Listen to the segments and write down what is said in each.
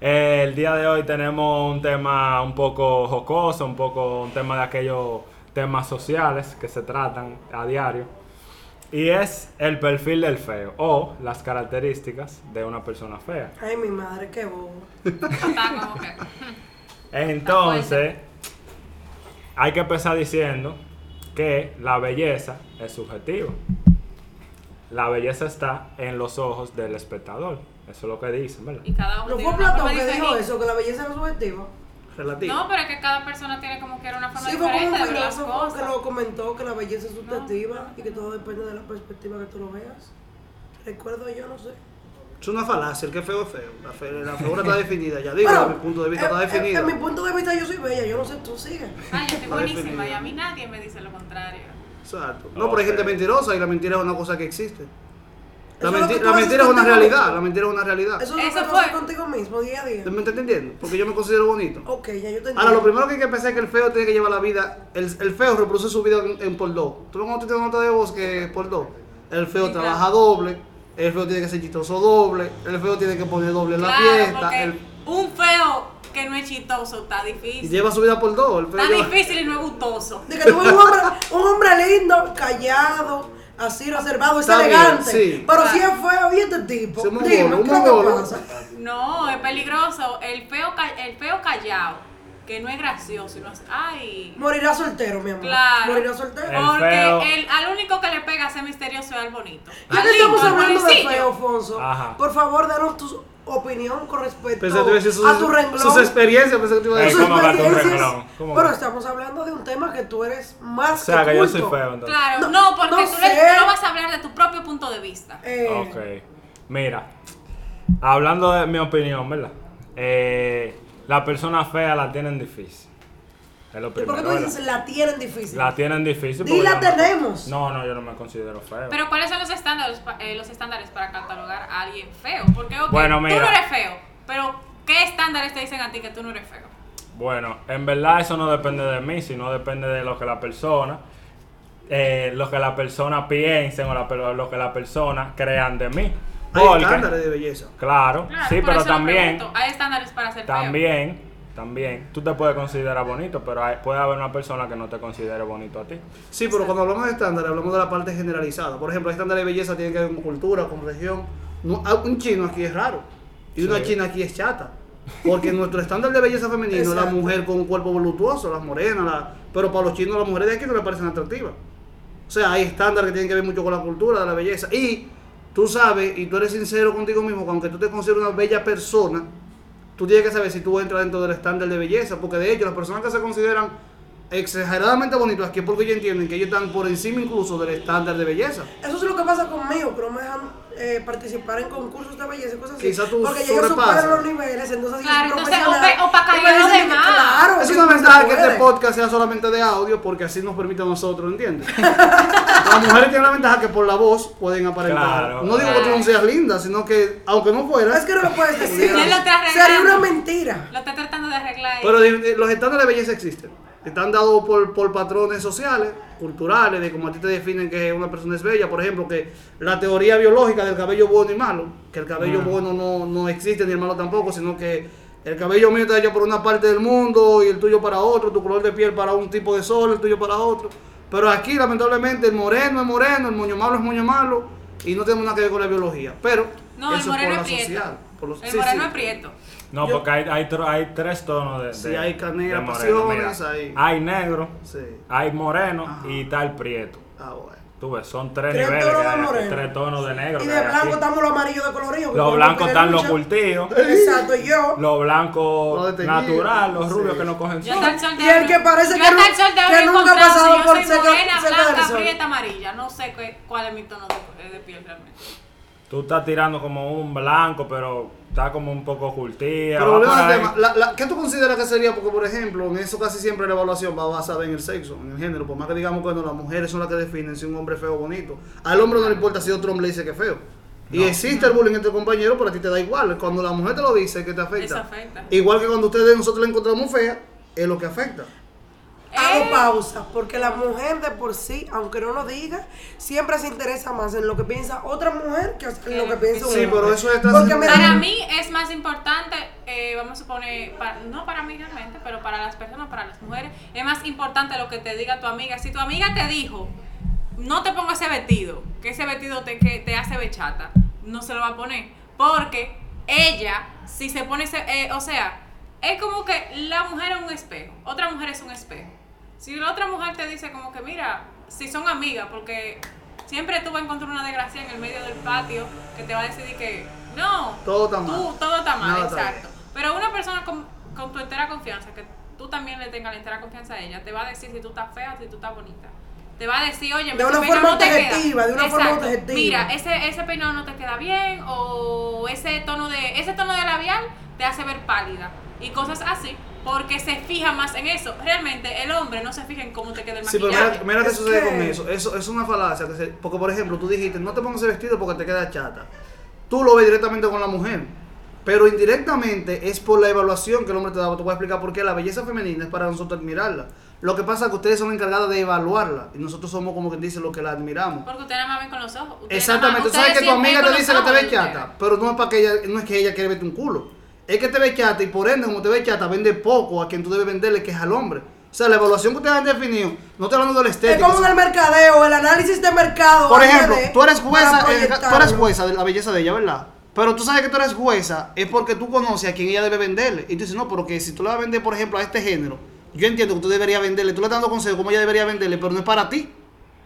Eh, el día de hoy tenemos un tema un poco jocoso, un poco un tema de aquellos temas sociales que se tratan a diario. Y es el perfil del feo o las características de una persona fea. Ay, mi madre, qué bobo. Entonces, hay que empezar diciendo que la belleza es subjetiva. La belleza está en los ojos del espectador. Eso es lo que dicen, ¿verdad? Y cada uno ¿No tiene fue Platón que dijo eso, que la belleza es subjetiva? Relativo. No, pero es que cada persona tiene como que una forma Sí, fue como diferente un de ver las filósofo que cosas. lo comentó, que la belleza es subjetiva y que todo depende de la perspectiva que tú lo veas. Recuerdo yo, no sé. Es una falacia, el que es feo es feo. La, fe- la figura está definida, ya digo, Bueno, desde mi punto de vista en- está en- definida. En, mi punto de vista yo soy bella, yo no sé, tú sigues. Ay, yo estoy buenísima y a mí nadie me dice lo contrario. Exacto. No, pero hay gente mentirosa y la mentira es una cosa que existe. La, menti- mentira es una realidad, mismo. la mentira es una realidad. Eso es lo Eso que fue. contigo mismo, día a día. ¿Me estás entendiendo? Porque yo me considero bonito. Ok, ya yo te entiendo. Ahora, lo primero que hay que pensar es que el feo tiene que llevar la vida. El, el feo reproduce su vida en, en por dos. ¿Tú ves cuando tienes nota de voz que es por dos? El feo Sí, trabaja claro. doble. El feo tiene que ser chistoso doble. El feo tiene que poner doble en la fiesta. el- un feo que no es chistoso está y difícil. lleva su vida por dos. El feo Está lleva- difícil y no es gustoso. De que tú ves un hombre, un hombre lindo, callado, así reservado, es Está bien, elegante. sí. Pero Claro. si es feo, ¿y este tipo? Sí, un Dime, mongolo, un ¿qué es lo que mongolo. pasa? No, es peligroso. El feo, ca- el feo callado, que no es gracioso. y no es- ay. Morirá soltero, mi amor. Claro. Morirá soltero. El Porque el, al único que le pega a ser misterioso es al bonito. Ya Al que estamos lindo, al hablando de feo, Alfonso, Ajá. por favor, danos tu opinión con respecto a decir sus, a tu renglón. sus experiencias. Pensé que te iba a Ey, sus decir. ¿cómo va tu experiencias. renglón? ¿Cómo Pero va? estamos hablando de un tema que tú eres más O sea, que yo soy culto. feo entonces. Claro, No, no, porque no tú, le- sé. tú no vas a hablar de tu propio punto de vista. Eh, Ok. Mira, hablando de mi opinión, ¿verdad? Eh, la persona fea la tienen difícil. Es lo ¿Y por qué tú dices la tienen difícil? La tienen difícil. Di porque la tenemos. No, no, yo no me considero feo. Pero ¿cuáles son los estándares, eh, los estándares para catalogar a alguien feo? Porque, ok, Bueno, tú no eres feo, pero ¿qué estándares te dicen a ti que tú no eres feo? Bueno, en verdad eso no depende de mí, sino depende de lo que la persona, eh, lo que la persona piensen o la, lo que la persona crean de mí. Hay estándares de belleza. Claro, Claro, sí, pero también, pregunto. Hay estándares para ser feo. también, también, tú te puedes considerar bonito, pero hay- puede haber una persona que no te considere bonito a ti. Sí, pero cuando hablamos de estándares, hablamos de la parte generalizada. Por ejemplo, el estándar de belleza tiene que ver con cultura, con región. No, ah, un chino aquí es raro. Y una china aquí es chata. Porque nuestro estándar de belleza femenino es la mujer con un cuerpo voluptuoso, las morenas, la- pero para los chinos las mujeres de aquí no le parecen atractivas. O sea, hay estándares que tienen que ver mucho con la cultura de la belleza. Y tú sabes, y tú eres sincero contigo mismo, que aunque tú te consideres una bella persona, tú tienes que saber si tú entras dentro del estándar de belleza. Porque de hecho, las personas que se consideran exageradamente bonitas aquí es porque ellos entienden que ellos están por encima incluso del estándar de belleza. Eso es lo que pasa conmigo, no me dejan eh, participar en concursos de belleza y cosas así. Quizá tú porque yo sobrepasas. supero los niveles, entonces yo Claro, soy entonces, o pa- o pa' Y me caer a los demás. Claro, Es una ventaja que este podcast sea solamente de audio porque así nos permite a nosotros, ¿entiendes? Las mujeres tienen la ventaja que por la voz pueden aparentar. Claro. no digo que tú no seas linda, sino que aunque no fueras, Es que no lo puedes decir. Sería una mentira. Lo está tratando de arreglar. Pero los estándares de belleza existen. Están dados por, por patrones sociales, culturales, de cómo a ti te definen que una persona es bella. Por ejemplo, que la teoría biológica del cabello bueno y malo, que el cabello Mm. bueno no, no existe ni el malo tampoco, sino que el cabello mío está hecho por una parte del mundo y el tuyo para otro, tu color de piel para un tipo de sol, el tuyo para otro. Pero aquí, lamentablemente, el moreno es moreno, el moño malo es moño malo y no tenemos nada que ver con la biología. Pero no, el moreno por es la prieto. social. por los- el sí, moreno sí. es prieto. No, Yo- porque hay, hay, hay tres tonos de, Sí, de- hay canela, de pasiones, Mira, hay- hay negro, Sí. hay moreno Ajá. y está el prieto. Ah, bueno. Tú ves, son tres, Tres niveles, tonos que de hay tres tonos de negro. Y que de blanco aquí. estamos los amarillos de colorío. que Los blancos están los cultivos, Exacto, yo. los blancos desteñidos. naturales, los Sí. rubios que no cogen Yo sol. de Y el que parece yo que que he nunca ha pasado por soy cerca- morena, blanca, prieta, amarilla. No sé qué- cuál es mi tono de, de piel realmente. Tú estás tirando como un blanco, pero está como un poco curtida. Pero por al tema, la- la- ¿qué tú consideras que sería? Porque, por ejemplo, en eso casi siempre la evaluación va basada en el sexo, en el género. Por más que digamos que no, las mujeres son las que definen si un hombre es feo o bonito. Al hombre no le importa si otro hombre le dice que es feo. Y existe el bullying entre compañeros, pero a ti te da igual. Cuando la mujer te lo dice, que te afecta. Eso afecta. Igual que cuando ustedes nosotros la encontramos fea, es lo que afecta. Hago Eh, pausa, porque la mujer de por sí, aunque no lo diga, siempre se interesa más en lo que piensa otra mujer que en lo que piensa un Sí, pero eso es Porque mira, Para mí es más importante eh, vamos a suponer, para- no para mí realmente, pero para las personas, para las mujeres, es más importante lo que te diga tu amiga. Si tu amiga te dijo, no te pongas ese vestido, que ese vestido te, que te hace bechata, no se lo va a poner. Porque ella, si se pone ese, eh, o sea, es como que la mujer es un espejo, otra mujer es un espejo. Si la otra mujer te dice como que, mira, si son amigas, porque siempre tú vas a encontrar una desgracia en el medio del patio que te va a decir que, no, Todo está tú, mal. todo está mal, Nada está exacto. Pero una persona con, con tu entera confianza, que tú también le tengas la entera confianza a ella, te va a decir si tú estás fea o si tú estás bonita. Te va a decir, oye, De una forma no te queda. objetiva, de una forma objetiva. Mira, ese, ese peinado no te queda bien o ese tono de ese tono de labial te hace ver pálida y cosas así porque se fija más en eso. Realmente el hombre no se fija en cómo te queda el Sí, pero maquillaje. mira, mira qué Es sucede que- con eso. eso. Es una falacia. Que se- porque, por ejemplo, tú dijiste, no te pongas ese vestido porque te queda chata. Tú lo ves directamente con la mujer. Pero indirectamente es por la evaluación que el hombre te da. Te voy a explicar por qué la belleza femenina es para nosotros admirarla. Lo que pasa es que ustedes son encargadas de evaluarla. Y nosotros somos como quien dice lo que la admiramos. Porque ustedes nada más ven con los ojos. Ustedes Exactamente, tú sabes que tu amiga te dice que te ve chata, pero no es para que ella, no es que ella quiere verte un culo. Es que te ve chata y por ende, como te ve chata, vende poco a quien tú debes venderle, que es al hombre. O sea, la evaluación que ustedes han definido, no estoy hablando de la Es como en el mercadeo, el análisis de mercado. Por ejemplo, tú eres jueza, eh, tú eres jueza de la belleza de ella, ¿verdad? Pero tú sabes que tú eres jueza es porque tú conoces a quien ella debe venderle. Y tú dices, no, pero que si tú le vas a vender, por ejemplo, a este género, yo entiendo que tú deberías venderle, tú le estás dando consejos como ella debería venderle, pero no es para ti.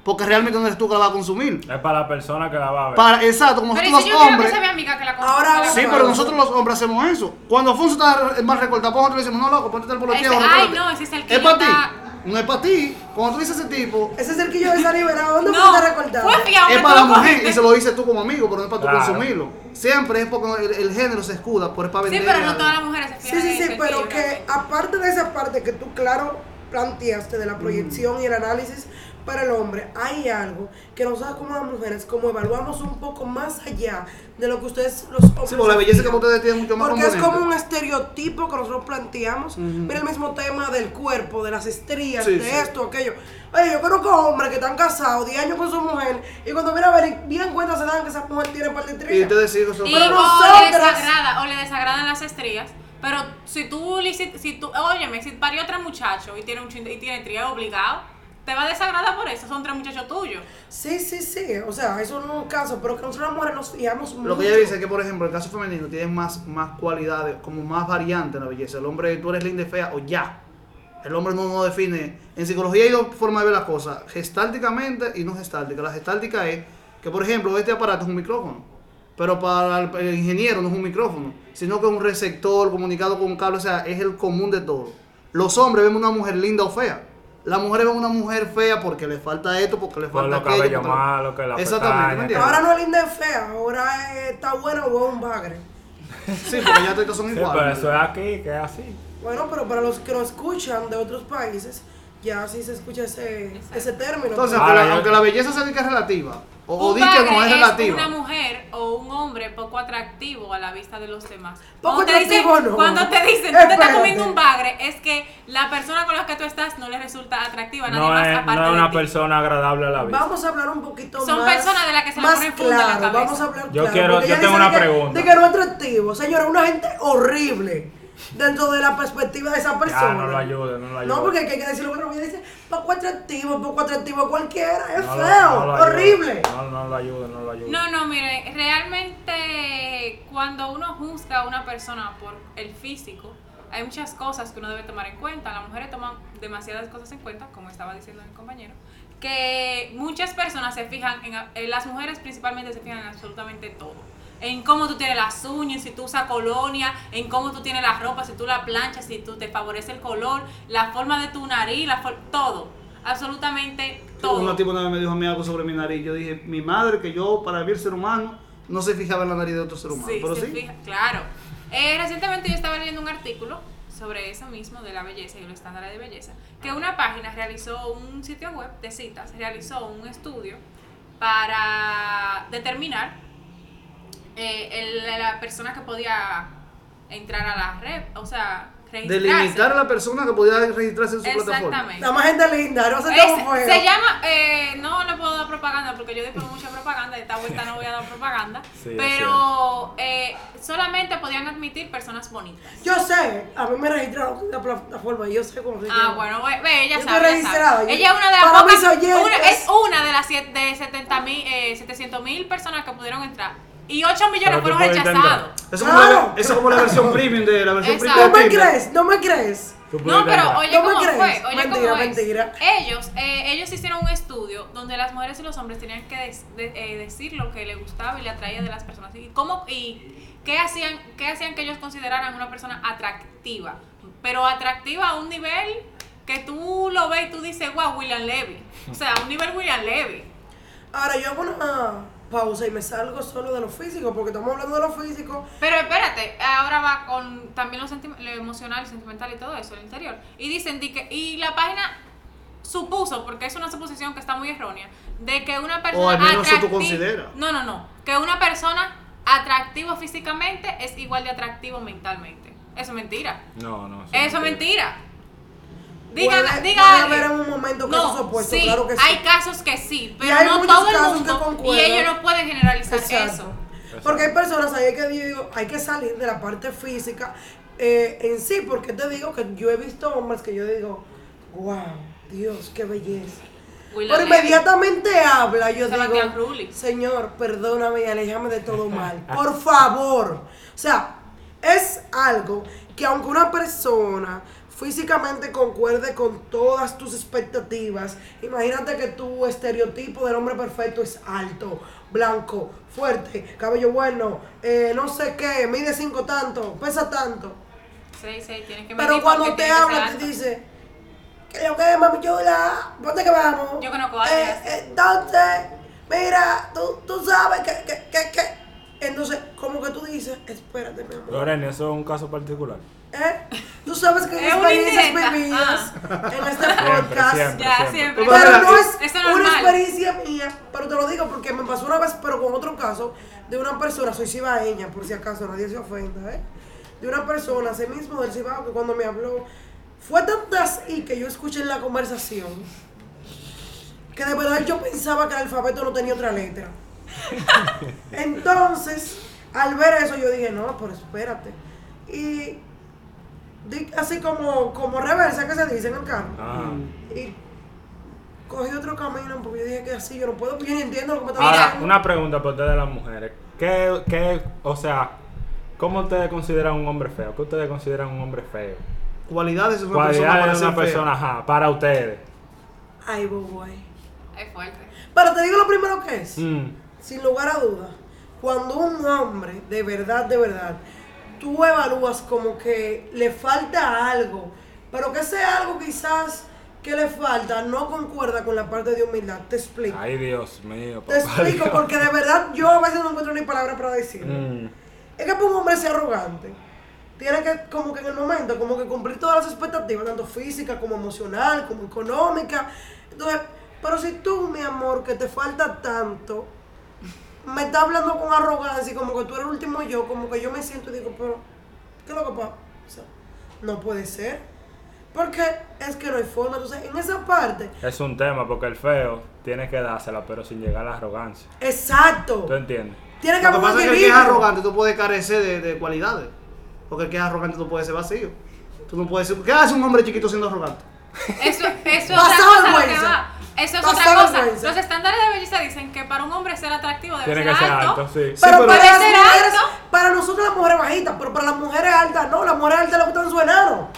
Porque realmente no eres tú que la vas a consumir. Es para la persona que la va a ver. Para, exacto, como Pero ¿y nosotros si los yo que hombres. mi amiga que la Ahora, que la Sí, pero nosotros los hombres hacemos eso. Cuando Alfonso está más recortado, pues nosotros le decimos, no, loco, ponte el polo Ese- tiejo, ay, recórtate". no, ese es el que Es para ti. está- No es para ti. Cuando tú dices ese tipo, Ese es el que yo de liberado. ¿Dónde No, fue ese recortado? es para la mujer y se lo dices tú como amigo, pero no es para tú Claro. consumirlo. Siempre es porque el, el género se escuda, pero es para Sí, vender. pero no todas las mujeres se Sí, fijan sí, sí, eso, pero sí, que aparte de esa parte que tú, claro, planteaste de la proyección y el análisis para el hombre, hay algo que nosotros como las mujeres, como evaluamos un poco más allá de lo que ustedes los hombres. Sí, porque la belleza que ustedes tienen mucho más Porque es como un estereotipo que nosotros planteamos. Mira el mismo tema del cuerpo, de las estrías, Sí, de sí. esto, aquello. Oye, yo conozco hombres que están casados 10 años con su mujer y cuando viene a ver, bien cuenta se dan que esa mujer tiene par de Y estrías. ustedes sí, eso Y Pero o le nosotras- desagrada, o le desagradan las estrías. Pero si tú, si tú, óyeme, si parió otro muchacho y tiene un chin- y tiene estrías obligado, te va a desagradar por eso, son tres muchachos tuyos. Sí, sí, sí. O sea, eso no es un caso, pero que nosotros las mujeres nos fijamos mucho. Lo que ella dice es que, por ejemplo, en el caso femenino tienes más, más cualidades, como más variantes en la belleza. El hombre, tú eres linda y fea o ya. El hombre no, no define. En psicología hay dos formas de ver las cosas: gestálticamente y no gestáltica. La gestáltica es que, por ejemplo, este aparato es un micrófono. Pero para el, el ingeniero no es un micrófono, sino que es un receptor comunicado con un cable. O sea, es el común de todo. Los hombres ven una mujer linda o fea. Las mujeres ven una mujer fea porque le falta esto, porque le falta los aquello. cabellos porque- malos, que la Exactamente, pestaña, ¿me entiendes? Ahora no es linda y fea, ahora es- está buena o es un bagre. Sí, porque ya todos son Sí, iguales. pero eso es aquí, que es así. Bueno, pero para los que nos escuchan de otros países, ya sí se escucha ese, ese término. Entonces, aunque, Ahora la, yo- aunque la belleza se diga relativa, o, o Un di que no bagre es relativa. una mujer o un hombre poco atractivo a la vista de los demás. Poco Cuando te dicen, atractivo no. cuando te dicen, tú te estás comiendo un bagre, es que la persona con la que tú estás no le resulta atractiva a nadie No más es, aparte no es de una ti. persona agradable a la vista. Vamos a hablar un poquito Son más. personas de las que se le más funda en la claro, cabeza. Vamos a hablar Yo claro, quiero- yo tengo una de que- pregunta. De que no es atractivo. Señora, una gente horrible dentro de la perspectiva de esa persona. Ya, no lo ayude, no lo ayude. No, porque hay que decirlo, bueno, ella dice, poco atractivo, poco atractivo cualquiera, es No lo- feo, no lo ayude. horrible. No, no lo ayude, no lo ayude. No, no, mire, realmente cuando uno juzga a una persona por el físico, hay muchas cosas que uno debe tomar en cuenta. Las mujeres toman demasiadas cosas en cuenta, como estaba diciendo mi compañero, que muchas personas se fijan, en, en las mujeres principalmente se fijan en absolutamente todo. En cómo tú tienes las uñas, si tú usas colonia, en cómo tú tienes la ropa, si tú la planchas, si tú te favorece el color, la forma de tu nariz, la todo. Absolutamente todo. Un tipo una vez me dijo a mí algo sobre mi nariz. Yo dije, mi madre, que yo para ver ser humano, no se fijaba en la nariz de otro ser humano. Sí, pero se sí. fija- claro. Eh, recientemente yo estaba leyendo un artículo sobre eso mismo de la belleza y los estándares de belleza, que una página realizó un sitio web de citas, realizó un estudio para determinar eh, el- la persona que podía entrar a la red, o sea, registrarse. Delimitar a la persona que podía registrarse en su plataforma. Exactamente. La más gente linda, no se Es- como feo. se llama, eh, no le puedo dar propaganda porque yo digo mucha propaganda, esta vuelta no voy a dar propaganda, Sí, pero eh, solamente podían admitir personas bonitas. Yo sé, a mí me registraron en la plataforma y yo sé cómo se llama. Ah, bueno, ve, ella Yo sabe. estoy registrada, Ella es una de las pocas, una- es una de las siete- de 70 mil, eh, 700 mil personas que pudieron entrar. Y 8 millones fueron rechazados. Eso, como Claro. la, eso como la versión premium de la versión Exacto. premium ¿No de me crees? ¿No me crees? No, pero oye ¿No me cómo crees? fue, oye Mentira, cómo es. mentira. Ellos, eh, ellos hicieron un estudio donde las mujeres y los hombres tenían que des- de- eh, decir lo que les gustaba y le atraía de las personas. Y cómo y qué hacían, qué hacían que ellos consideraran una persona atractiva. Pero atractiva a un nivel que tú lo ves y tú dices, wow, William Levy. O sea, a un nivel William Levy. Ahora yo hago una pausa y me salgo solo de lo físico, porque estamos hablando de lo físico. Pero espérate, ahora va con también lo, lo emocional, sentimental y todo eso, el interior. Y dicen, di que, y la página supuso, porque es una suposición que está muy errónea, de que una persona al menos eso tú consideras. No, no, no. Que una persona atractivo físicamente es igual de atractivo mentalmente. Eso es mentira. No, no. Eso es mentira. Puede- diga puede haber en un momento no, casos opuestos, sí, claro que sí. hay casos que sí, pero hay no muchos todo el casos que mundo. Y ellos no pueden generalizar Exacto. eso. Porque hay personas ahí que digo, hay que salir de la parte física eh, en sí, porque te digo que yo he visto hombres que yo digo, wow, Dios, qué belleza. Pero inmediatamente habla, yo digo. Señor, perdóname y aléjame de todo mal. Por favor. O sea, es algo que aunque una persona físicamente concuerde con todas tus expectativas, imagínate que tu estereotipo del hombre perfecto es alto, blanco, fuerte, cabello bueno, eh, no sé qué, mide cinco tanto, pesa tanto. Sí, sí, tienen que Pero cuando te habla, te dice, que lo que mami chula, ¿dónde que vamos? Yo conozco a alguien eh, Entonces, mira, tú, tú sabes que, que, que, que. Entonces, como que tú dices, espérate, mi amor. Lorena, eso es un caso particular. ¿Eh? Tú sabes que hay Es una experiencias vividas en este podcast. siempre. Ya, siempre. Pero no es una experiencia mía, pero te lo digo porque me pasó una vez, pero con otro caso, de una persona, soy cibaeña, por si acaso nadie se ofenda, ¿eh? De una persona, ese mismo del Cibao, que cuando me habló, fue tanto así que yo escuché en la conversación, que de verdad yo pensaba que el alfabeto no tenía otra letra. Entonces, al ver eso, yo dije, no, pero espérate. Y así como, como reversa que se dice en el carro. Ah. Y cogí otro camino porque yo dije que así yo no puedo, porque yo entiendo lo que me está Ahora, diciendo. una pregunta para ustedes las mujeres. ¿Qué, qué, o sea, cómo ustedes consideran un hombre feo? ¿Qué ustedes consideran un hombre feo? Cualidades de una persona Cualidades para de una fea. persona, ajá, para ustedes. Ay, boy. Es fuerte. Pero te digo lo primero que es, Mm. sin lugar a dudas, cuando un hombre, de verdad, de verdad, tú evalúas como que le falta algo, pero que ese algo quizás que le falta no concuerda con la parte de humildad. Te explico. Ay, Dios mío, Te papá explico Dios. porque de verdad yo a veces no encuentro ni palabras para decirlo. Mm. Es que para un hombre ser arrogante, tiene que, como que en el momento, como que cumplir todas las expectativas, tanto física como emocional, como económica. Entonces, pero si tú, mi amor, que te falta tanto, me estás hablando con arrogancia y como que tú eres el último yo, como que yo me siento y digo, pero, ¿qué es lo que pasa? O sea, no puede ser. Porque es que no hay forma. Entonces, en esa parte, Es un tema porque el feo tiene que dársela, pero sin llegar a la arrogancia. exacto. ¿Tú entiendes? Tiene que Lo que pasa es que el que es arrogante tú puedes carecer de, de cualidades. Porque el que es arrogante tú puedes ser vacío. Tú no puedes ser... ¿Qué hace un hombre chiquito siendo arrogante? Eso, eso es Pasado otra cosa lo que va. Eso es otra cosa. Los estándares de belleza dicen que para un hombre ser atractivo debe Tiene ser, que ser alto. alto, sí. Sí, Pero, para ser mujeres, alto. para nosotros las mujeres bajitas, pero para las mujeres altas no, las mujeres altas le gustan su enano.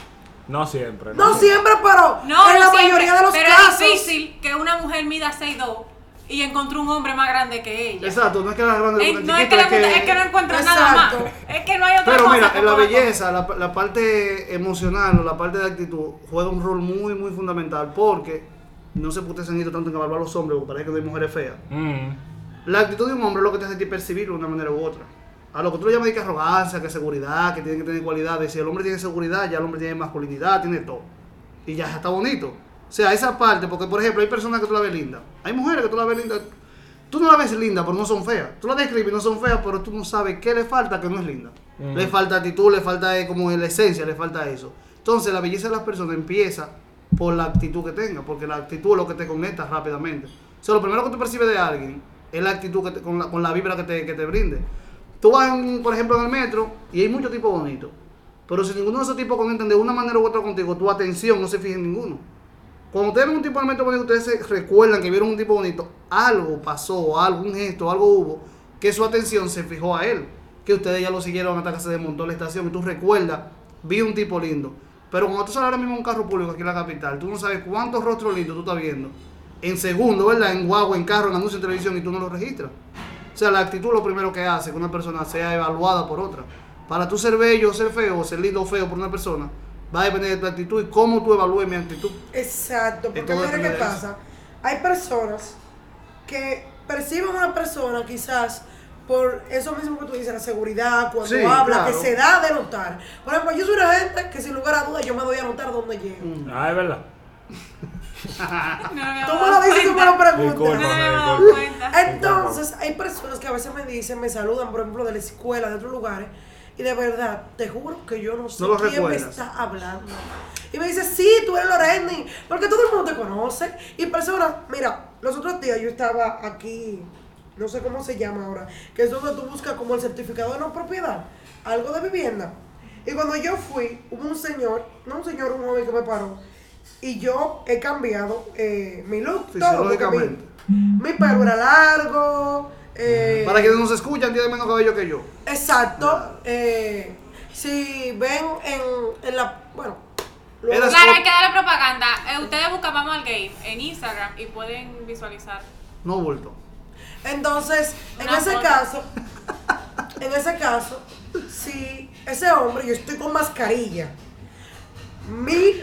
No siempre. No siempre, pero No, en no la siempre, mayoría de los pero casos. es difícil que una mujer mida 6'2 y encontró un hombre más grande que ella. Exacto, no es que las grandes Eh, no es que, chiquitos, gusta- es que no encuentra nada más. Exacto. Es que no hay otra Pero cosa. mira, en la belleza, la, la parte emocional o la parte de actitud juega un rol muy, muy fundamental porque no se puede ceñir tanto en evaluar a los hombres porque parece que no hay mujeres feas. Mm. La actitud de un hombre es lo que te hace percibirlo de una manera u otra. A lo que tú le llamas de que arrogancia, que seguridad, que tiene que tener cualidades. Si el hombre tiene seguridad, ya el hombre tiene masculinidad, tiene todo. Y ya está bonito. O sea, esa parte, porque por ejemplo, hay personas que tú la ves linda. Hay mujeres que tú la ves linda. Tú no la ves linda, pero no son feas. Tú la describes y no son feas, pero tú no sabes qué le falta que no es linda. Ujú. Le falta actitud, le falta eh, como la esencia, le falta eso. Entonces la belleza de las personas empieza por la actitud que tenga, porque la actitud es lo que te conecta rápidamente. O sea, lo primero que tú percibes de alguien es la actitud que te- con, la, con la vibra que te, que te brinde. Tú vas, por ejemplo, en el metro y hay muchos tipos bonitos. Pero si ninguno de esos tipos conectan de una manera u otra contigo, tu atención no se fija en ninguno. Cuando ustedes ven un tipo en el metro bonito, ustedes se recuerdan que vieron un tipo bonito, algo pasó, algún gesto, algo hubo, que su atención se fijó a él. Que ustedes ya lo siguieron hasta que se desmontó la estación y tú recuerdas, vi un tipo lindo. Pero cuando tú sales ahora mismo a un carro público aquí en la capital, tú no sabes cuántos rostros lindos tú estás viendo. En segundo, ¿verdad? En guagua, en carro, en anuncio en televisión y tú no lo registras. O sea, la actitud lo primero que hace que una persona sea evaluada por otra. Para tú ser bello o ser feo, o ser lindo o feo por una persona, va a depender de tu actitud y cómo tú evalúes mi actitud. Exacto, porque mira qué pasa. Hay personas que perciben a una persona quizás por eso mismo que tú dices, la seguridad, cuando Sí, habla, que se da de notar. Por ejemplo, yo soy una gente que sin lugar a dudas yo me doy a notar dónde llego. Mm. Ah, es verdad. No Tú me lo dices y tú me lo preguntas. No me. Entonces, hay personas que a veces me dicen, me saludan, por ejemplo, de la escuela, de otros lugares, y de verdad, te juro que yo no sé No quién me está hablando. Y me dice, sí, tú eres Lorendi, porque todo el mundo te conoce. Y personas, mira, los otros días yo estaba aquí, no sé cómo se llama ahora, que es donde tú buscas como el certificado de no propiedad, algo de vivienda. Y cuando yo fui, hubo un señor, no un señor, un joven que me paró, y yo he cambiado eh, mi look, todo. Mi, mi pelo era largo. eh, Para quienes nos escuchan, tiene menos cabello que yo. Exacto. Eh, si ven en, en la. Bueno. Claro, hay que darle propaganda. Eh, ustedes buscan Vamos al Game en Instagram y pueden visualizar. No bulto. Entonces, en Una ese foto. caso, en ese caso, si ese hombre, yo estoy con mascarilla, mi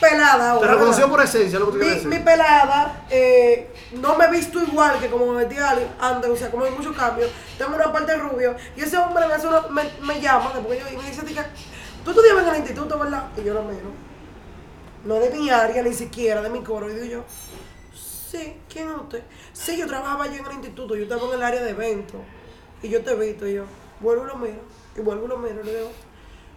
pelada Te ahora. reconoció ¿verdad? por esencia, lo que te quiero mi, decir. mi pelada eh, no me he visto igual que como me metí antes, o sea, como hay muchos cambios. Tengo una parte rubio y ese hombre me, hace una- me, me llama después yo, y me dice, "Tica, tú estudiabas en el instituto, ¿verdad? Y yo lo miro. No es de mi área, ni siquiera de mi coro. Y digo yo, sí, ¿quién es usted? Sí, yo trabajaba yo en el instituto, yo estaba en el área de eventos. Y yo te he visto, yo, vuelvo y lo miro, y vuelvo y lo miro, y le digo,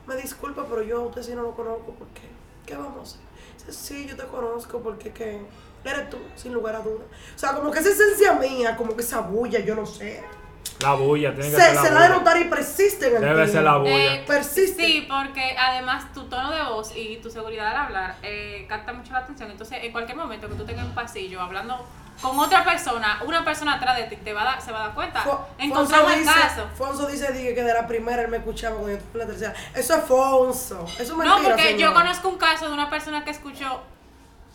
me disculpa, pero yo a usted sí no lo conozco, ¿por qué? ¿Qué vamos a hacer? Dice, sí, yo te conozco, porque que eres tú, sin lugar a dudas. O sea, como que esa esencia mía, como que esa bulla, yo no sé. La bulla, tiene que Se, ser la se da de bulla. notar y persiste en el Debe tío. ser la bulla. Eh, Persiste. Sí, porque además tu tono de voz y tu seguridad al hablar eh, capta mucho la atención. Entonces, en cualquier momento que tú tengas un pasillo hablando con otra persona, una persona atrás de ti te va a dar, se va a dar cuenta. Fo- Encontramos el dice, caso. Fonso dice dije, que de la primera él me escuchaba cuando yo en la tercera. Eso es Fonso. Eso es No, mentira, porque yo conozco un caso de una persona que escuchó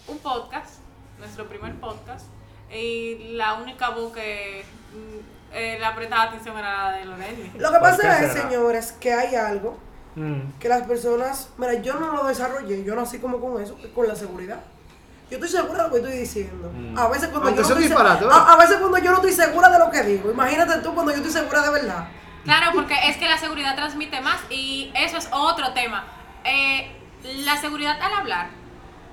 un podcast, nuestro primer podcast, y la única voz que mm, eh, le prestaba atención era la de. Lo que ¿Por pasa es, será? señores, que hay algo Mm. que las personas, mira, yo no lo desarrollé, yo nací como con eso, con la seguridad. Yo estoy segura de lo que estoy diciendo. Mm. A veces cuando Aunque yo no estoy a veces cuando yo no estoy segura de lo que digo. Imagínate tú cuando yo estoy segura de verdad. Claro, porque es que la seguridad transmite más y eso es otro tema. Eh, la seguridad al hablar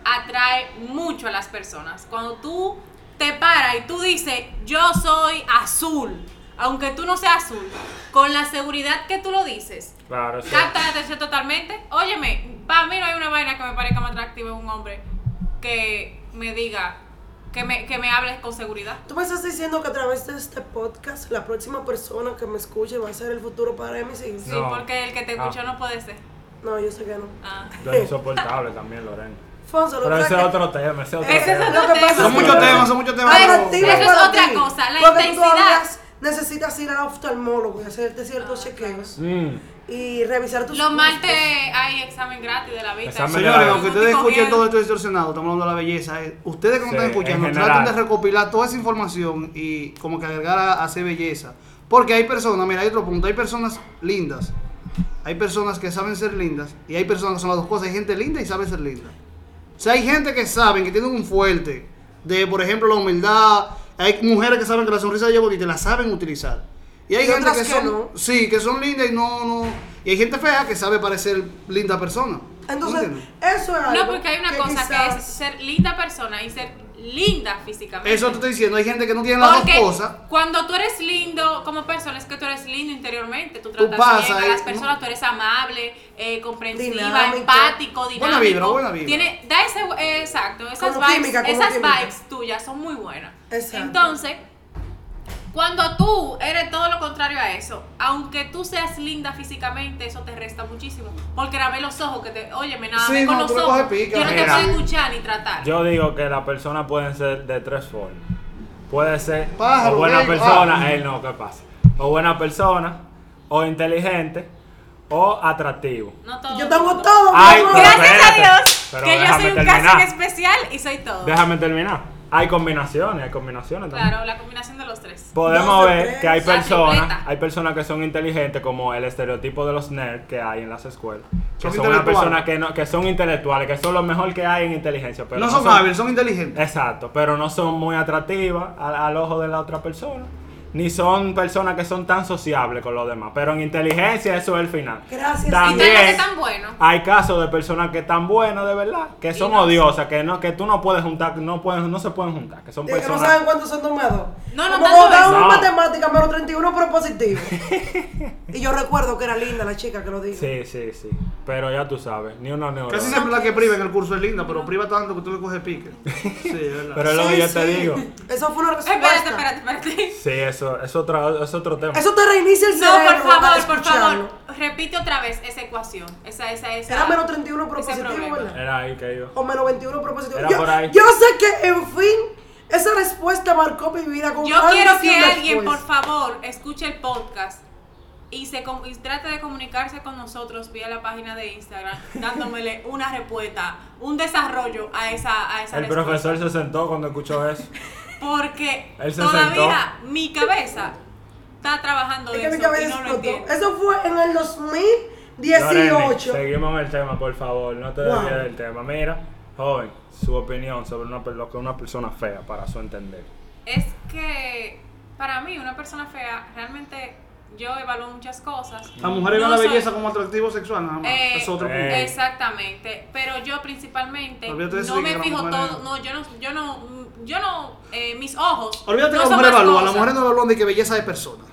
atrae mucho a las personas. Cuando tú te paras y tú dices, yo soy azul, aunque tú no seas azul, con la seguridad que tú lo dices, Claro, sí. capta la atención totalmente. Óyeme, para mí no hay una vaina que me parezca más atractiva en un hombre que me diga, que me, que me hable con seguridad. Tú me estás diciendo que a través de este podcast, la próxima persona que me escuche va a ser el futuro padre de mis hijos. Sí, No. porque el que te escuchó Ah. no puede ser. No, yo sé que no. Ah. Eres insoportable también, Lorena. Fonso, lo Pero ese es otro tema, ese es otro Ese es tema. otro Lo que pasa tema. Son es que- muchos temas, son muchos temas. Pero- eso es para otra ti, cosa, la porque tú intensidad. necesitas ir al oftalmólogo y hacerte ciertos Ah, chequeos Mm. y revisar tus Los gustos. martes hay examen gratis de la vista. Examen Eso Señores, aunque ustedes te escuchen todo esto distorsionado, estamos hablando de la belleza. eh, Ustedes que nos Sí, están en escuchando, general. traten de recopilar toda esa información y como que agregar a, a hacer belleza. Porque hay personas, mira, hay otro punto, hay personas lindas. Hay personas que saben ser lindas y hay personas que son las dos cosas. Hay gente linda y sabe ser linda. O sea, hay gente que saben, que tienen un fuerte de, por ejemplo, la humildad. Hay mujeres que saben que la sonrisa bonita y la saben utilizar. Y hay Y gente otras que que son, no. sí, que son lindas y no, no. Y hay gente fea que sabe parecer linda persona. Entonces, ¿Entiendes? eso es algo No, porque hay una que cosa que es ser linda persona y ser linda físicamente. Eso te estoy diciendo, hay gente que no tiene las Porque dos cosas. cuando tú eres lindo como persona, es que tú eres lindo interiormente. Tú tratas bien a las personas, tú eres amable, eh, comprensiva, Dinámico. empático, dinámico. Buena vibra, buena vibra. Tiene, da ese, eh, exacto, esas Como vibes, química, como esas vibes tuyas son muy buenas. Exacto. Entonces, cuando tú eres todo lo contrario a eso, aunque tú seas linda físicamente, eso te resta muchísimo. Porque ver los ojos que te, oye, me nada Sí, con no, los ojos. yo no te mira. puedo escuchar ni tratar. Yo digo que las personas pueden ser de tres formas. Puede ser Pájaro, o buena persona, ah. él no, ¿qué pasa? O buena persona, o inteligente, o atractivo. No todo Yo el tengo mundo. todo, mi Ay, amor. pero- Gracias a Dios que yo soy un terminar. casting especial y soy todo. Déjame terminar. Hay combinaciones, hay combinaciones también. Claro, la combinación de los tres. Podemos ver tres. que hay personas, hay personas que son inteligentes como el estereotipo de los nerds que hay en las escuelas. Que Son son una intelectuales. persona que no, que son intelectuales, que son lo mejor que hay en inteligencia, pero no son hábiles, son inteligentes. Exacto, pero no son muy atractivas al, al ojo de la otra persona. Ni son personas que son tan sociables con los demás. Pero en inteligencia eso es el final. Gracias. Y También que tan bueno. hay casos de personas que están buenas de verdad, que son no- odiosas, que no, que tú no puedes juntar, no pueden, no se pueden juntar, que son Y que no personas. saben cuántos son tomados. No, no, Como tanto No. matemática menos 31 propositivo. y yo recuerdo que era linda la chica que lo dijo. Sí, sí, sí. Pero ya tú sabes, ni una neurona. Casi siempre la que priva en el curso es linda, pero priva tanto que tú le coges pique. Sí, es verdad. Pero es lo que Sí, yo te sí. digo. Eso fue una respuesta. Espérate, espérate, espérate. Sí, eso es otro, es otro tema. Eso te reinicia el No, cerebro. por favor, por favor. Repite otra vez esa ecuación. Esa, esa, esa. Era menos 31 ese propositivo. ¿verdad? Era ahí que iba. O menos 21 propositivo. Era Yo, por ahí. yo sé que, en fin, esa respuesta marcó mi vida con Yo quiero que alguien, por favor, escuche el podcast y, se com- y trate de comunicarse con nosotros vía la página de Instagram, dándomele una respuesta, un desarrollo a esa, a esa El respuesta. profesor se sentó cuando escuchó eso. Porque todavía mi cabeza está trabajando Es de que mi eso cabeza y no lo explotó. entiendo. Eso fue en el Loreni, 2018. seguimos en el tema, por favor. No te Wow. desvíes del tema. Mira, joven, su opinión sobre una, lo que es una persona fea, para su entender. Es que para mí una persona fea realmente yo evalúo muchas cosas. Las mujeres ven No la soy- belleza como atractivo sexual, nada más. Eh, es otro punto. eh, Exactamente, pero yo principalmente Olvídate no me fijo todo, no, yo no, yo no, yo no, eh, mis ojos. Olvídate no que mujeres más evalúan. Las mujeres no evalúan de que belleza de persona.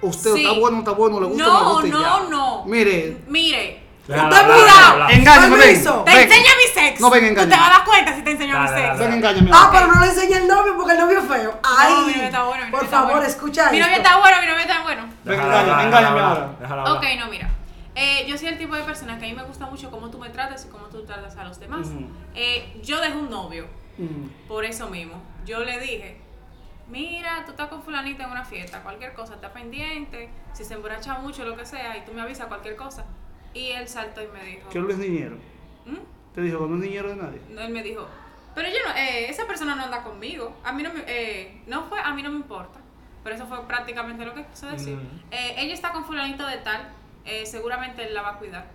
Usted Sí. está bueno, está bueno, le gusta, No, no le gusta. no, ya. no. Mire, Mire, Déjala hablar. engáñame, ven. Te ven. enseño mi sexo. No, ven, Tú te engáñame. vas a dar cuenta si te enseño mi sexo. Ven, engáñame. Ah, pero no le enseña el novio porque el novio es feo. Ay, No, mi novio está bueno, mi novio por está favor, bueno. escucha Mi novio está bueno, mi novio está bueno. Ven, engáñame, engáñame ahora. Ok, no, mira. Eh, yo soy el tipo de persona que a mí me gusta mucho cómo tú me tratas y cómo tú tratas a los demás. Eh, yo dejé un novio por eso mismo. Yo le dije, mira, tú estás con fulanita en una fiesta, cualquier cosa, está pendiente, si se emborracha mucho, lo que sea, y tú me avisas cualquier cosa. Y él saltó y me dijo, Que él no es niñero. "¿Mm?". Te dijo no es niñero de nadie. No, él me dijo, pero yo no, eh, esa persona no anda conmigo, a mí no me, eh, no fue, a mí no me importa. Pero eso fue prácticamente lo que quiso decir. Mm. Eh, ella está con fulanito de tal, eh, seguramente él la va a cuidar.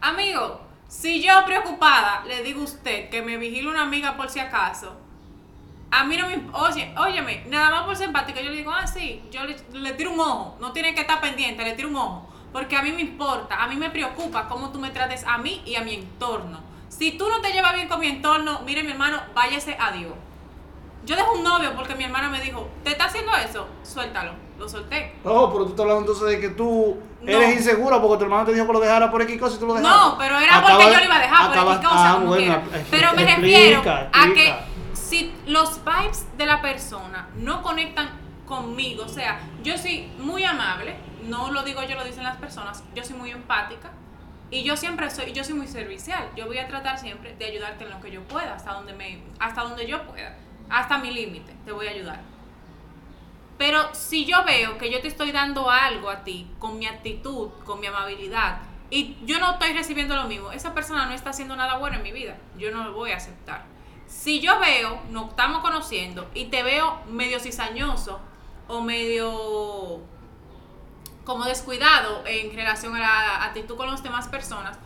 Amigo, si yo preocupada le digo a usted que me vigile una amiga por si acaso, a mí no me oye, óyeme, nada más por ser empática, yo le digo, ah, sí, yo le, le tiro un ojo, no tiene que estar pendiente, le tiro un ojo, porque a mí me importa, a mí me preocupa cómo tú me trates a mí y a mi entorno. Si tú no te llevas bien con mi entorno, mire mi hermano, váyase a Dios. Yo dejo un novio porque mi hermana me dijo, ¿te está haciendo eso? Suéltalo. Lo solté. Oh, pero tú estás hablando entonces de que tú No. eres insegura porque tu hermano te dijo que lo dejara por X cosa y tú lo dejaste. No, pero era porque yo lo iba a dejar por X cosa, ah, bueno, explica, Pero me explica, refiero a explica. que si los vibes de la persona no conectan conmigo, o sea, yo soy muy amable, no lo digo yo, lo dicen las personas, yo soy muy empática y yo siempre soy, yo soy muy servicial. Yo voy a tratar siempre de ayudarte en lo que yo pueda, hasta donde me, hasta donde yo pueda, hasta mi límite, te voy a ayudar. Pero si yo veo que yo te estoy dando algo a ti con mi actitud, con mi amabilidad, y yo no estoy recibiendo lo mismo, esa persona no está haciendo nada bueno en mi vida, yo no lo voy a aceptar. Si yo veo, nos estamos conociendo, y te veo medio cizañoso o medio como descuidado en relación a la actitud con las demás personas,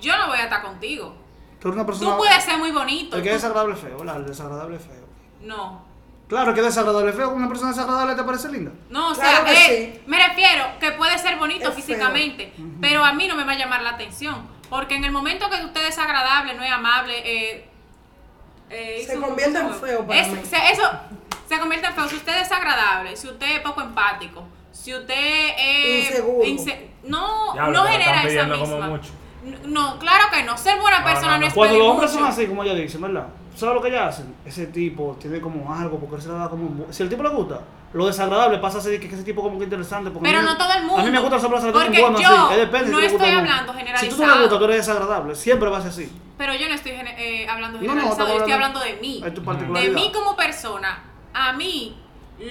yo no voy a estar contigo. Tú eres una persona. Tú puedes ser muy bonito. El que es desagradable es feo, ¿verdad? El desagradable es feo. No, Claro, que desagradable es feo. Una persona desagradable te parece linda. No, o Claro sea, que eh, me refiero que puede ser bonito Es feo. físicamente, pero a mí no me va a llamar la atención. Porque en el momento que usted es agradable, no es amable, eh, eh, Se convierte en feo para Es- mí. se- eso se convierte en feo si usted es desagradable, si usted es poco empático, si usted es Inseguro. inse- no, Diablo, no te genera están esa pidiendo como misma. mucho. No, claro que no. Ser buena No, persona no, no, no. es Cuando pedir los hombres mucho. son así, como ella dice, ¿verdad? ¿Sabes lo que ella hacen? Ese tipo tiene como algo, porque él se le da como... un- Si al tipo le gusta, lo desagradable pasa a ser que, ese tipo como que interesante. Porque Pero mí- no todo el mundo. A mí me gusta soplar Porque un bueno yo así. Es depende si no te gusta estoy hablando Si tú no generalizado. le gusta, tú eres desagradable. Siempre va a ser así. Pero yo no estoy eh, hablando No, no, generalizado, estamos yo estoy hablando- de mí. Es tu De particularidad. mí como persona, a mí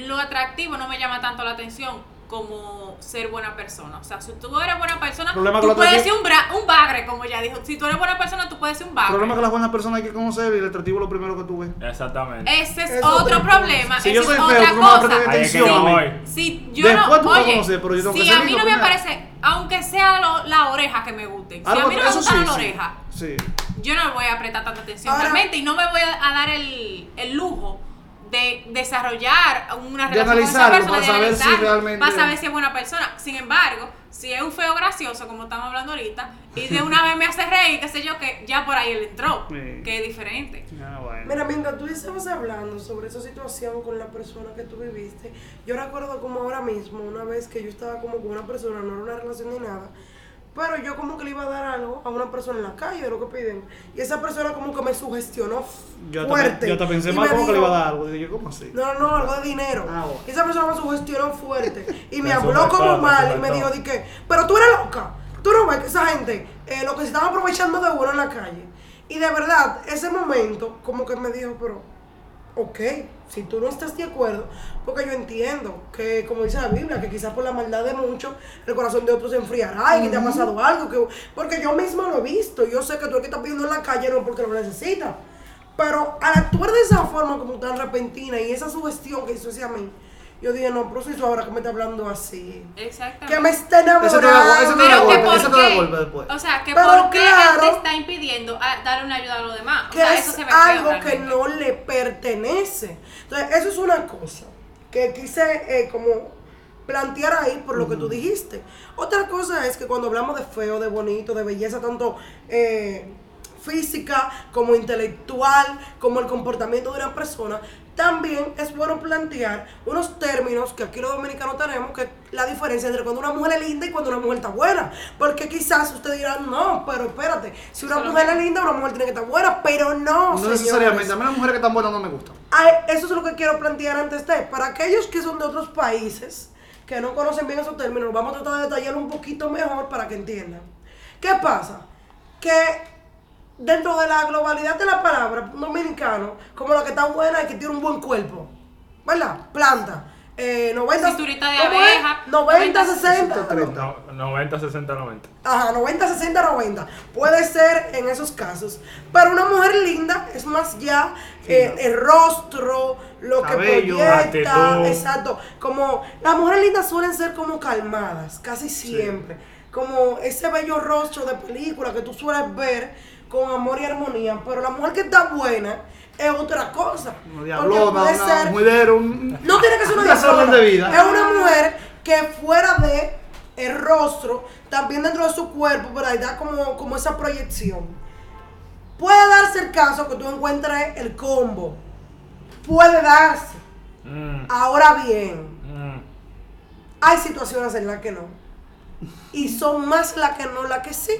lo atractivo no me llama tanto la atención como ser buena persona. O sea, si tú eres buena persona, Problema tú puedes ser un, bra- un bagre, como ella dijo. Si tú eres buena persona, tú puedes ser un El bagre. problema es que las buenas personas hay que conocer y el atractivo es lo primero que tú ves. Exactamente. Ese es, Es otro cosa. problema. Si esa yo es soy feo, otra tú no me cosa. es a. Si yo Después no, tú a oye, conocer, pero yo tengo si a mí no me parece, aunque sea lo- la oreja que me guste, si a Algo- mí no me gusta sí, la sí. oreja, Sí. yo no le voy a prestar tanta atención Ahora- realmente y no me voy a, a dar el, el lujo de desarrollar una De relación con esa persona, para de saber si realmente- para saber si es buena persona. Sin embargo, si es un feo gracioso, como estamos hablando ahorita, y de una vez me hace reír, qué sé yo, que ya por ahí él entró, Sí. que es diferente. Ah, bueno. Mira, mientras tú estabas hablando sobre esa situación con la persona que tú viviste, yo recuerdo como ahora mismo, una vez que yo estaba como con una persona, no era una relación ni nada, pero yo como que le iba a dar algo a una persona en la calle de lo que piden. Y esa persona como que me sugestionó yo fuerte. yo hasta pensé me como que le dijo- iba a dar algo. Dije, ¿cómo así? No, no, no, algo de dinero. Ah, bueno. Y esa persona me sugestionó fuerte. Y me Te habló como te mal y me dijo, di que, pero tú eres loca. Tú no ves que esa gente, eh, lo que se estaba aprovechando de uno en la calle. Y de verdad, ese momento, como que me dijo, pero, ok, si tú no estás de acuerdo, porque yo entiendo que, como dice la Biblia, que quizás por la maldad de muchos, el corazón de otros se enfriará y que te ha pasado algo. Que, porque yo misma lo he visto. Yo sé que tú el que estás pidiendo en la calle no es porque lo necesitas. Pero al actuar de esa forma como tan repentina y esa sugestión que hizo hacia mí, yo dije, no, pero si eso ahora que me está hablando así. Exactamente. Que me está enamorando. Ese te da- golpe, por ese te da qué, golpe después. o sea, que Pero por qué él claro. te está impidiendo a- darle una ayuda a los demás. O que sea, es eso se ve feo algo que no le pertenece. Entonces, eso es una cosa que quise eh, como plantear ahí por lo que tú dijiste. Otra cosa es que cuando hablamos de feo, de bonito, de belleza, tanto eh, física como intelectual, como el comportamiento de una persona, también es bueno plantear unos términos que aquí los dominicanos tenemos, que la diferencia entre cuando una mujer es linda y cuando una mujer está buena. Porque quizás usted dirá, no, pero espérate, si una es mujer es linda, una mujer tiene que estar buena, pero no. No señores. necesariamente. A mí las mujeres que están buenas no me gustan. Eso es lo que quiero plantear antes de. Para aquellos que son de otros países, que no conocen bien esos términos, vamos a tratar de detallarlo un poquito mejor para que entiendan. ¿Qué pasa? Que dentro de la globalidad de la palabra, un dominicano, como la que está buena y que tiene un buen cuerpo, ¿verdad? Planta. Eh, 90, Cinturita de abeja, 90, 90, 60. 30. No, 90, 60, 90. Ajá, 90, 60, 90. Puede ser en esos casos. Pero una mujer linda es más ya eh, no. el rostro, lo Cabello, que proyecta. Exacto. Como las mujeres lindas suelen ser como calmadas, casi siempre. Como ese bello rostro de película que tú sueles ver con amor y armonía. Pero la mujer que está buena es otra cosa. Una diablona, puede una ser- mujer, un... no tiene que ser una diablona. de vida. Es una mujer que fuera de el rostro, también dentro de su cuerpo, ¿verdad? Y da como, como esa proyección. Puede darse el caso que tú encuentres el combo. Puede darse. Mm, Ahora bien, mm. hay situaciones en las que no. Y son más las que no, las que sí.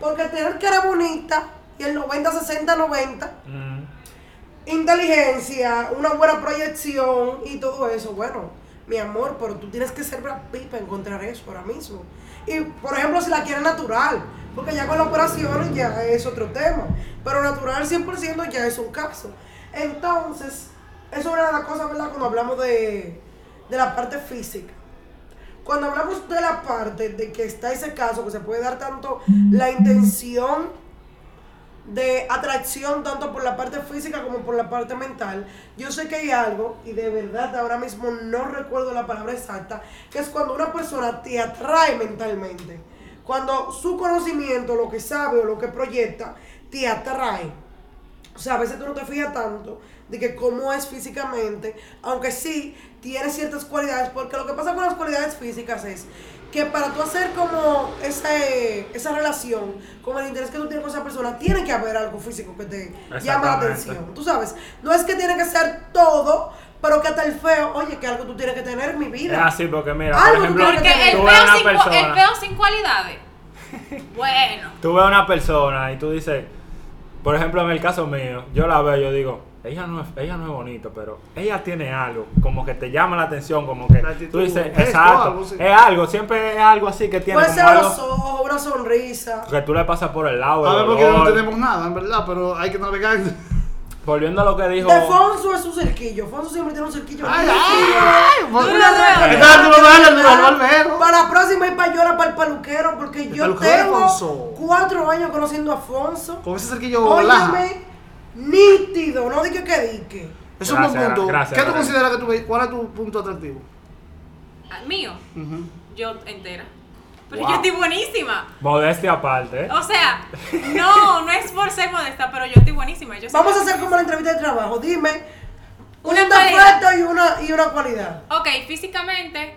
Porque tener cara bonita y el 90, 60, 90 Mm. inteligencia, una buena proyección y todo eso, bueno, mi amor, pero tú tienes que ser Brad Pitt para encontrar eso ahora mismo. Y, por ejemplo, si la quieres natural, porque ya con la operación ya es otro tema, pero natural 100% ya es un caso. Entonces, eso es una de las cosas, ¿verdad? Cuando hablamos de, de la parte física. Cuando hablamos de la parte de que está ese caso, que se puede dar tanto la intención de atracción tanto por la parte física como por la parte mental. Yo sé que hay algo, y de verdad ahora mismo no recuerdo la palabra exacta, que es cuando una persona te atrae mentalmente. Cuando su conocimiento, lo que sabe o lo que proyecta, te atrae. O sea, a veces tú no te fijas tanto de que cómo es físicamente, aunque sí tiene ciertas cualidades, porque lo que pasa con las cualidades físicas es que para tú hacer como ese, esa relación, con el interés que tú tienes con esa persona, tiene que haber algo físico que te llama la atención. Tú sabes, no es que tiene que ser todo, pero que hasta el feo, oye, que algo tú tienes que tener en mi Es vida. así porque mira, Algo por ejemplo, tú Porque el tú feo, ves una sin, cu- el persona, feo sin cualidades. Bueno. tú ves una persona y tú dices, por ejemplo, en el caso mío, yo la veo, yo digo, ella no es, ella no es bonita, pero ella tiene algo, como que te llama la atención, como que actitud, tú dices, un gesto, exacto, algo es algo, siempre es algo así que tiene Puede ser algo los ojos, una sonrisa. que tú le pasas por el lado. A ver, porque no tenemos nada, en verdad, pero hay que navegar. Volviendo a lo que dijo, De Fonso es su cerquillo. Fonso siempre tiene un cerquillo. Ay, ay. Para la próxima ir para llorar para el peluquero, porque yo tengo cuatro años conociendo a Afonso. Con ese cerquillo laja. Óyeme, nítido, no dique que dique. Es un buen punto. gracias, ¿Qué tú gracias. consideras que tú? ¿Cuál es tu punto atractivo? Ah, Mío, yo entera. Pero Wow. yo estoy buenísima. modestia aparte, ¿eh? O sea, no, no es por ser modesta, pero yo estoy buenísima. Yo Vamos a hacer como la entrevista de trabajo. Dime Una un defecto y una, y una cualidad. Ok, físicamente,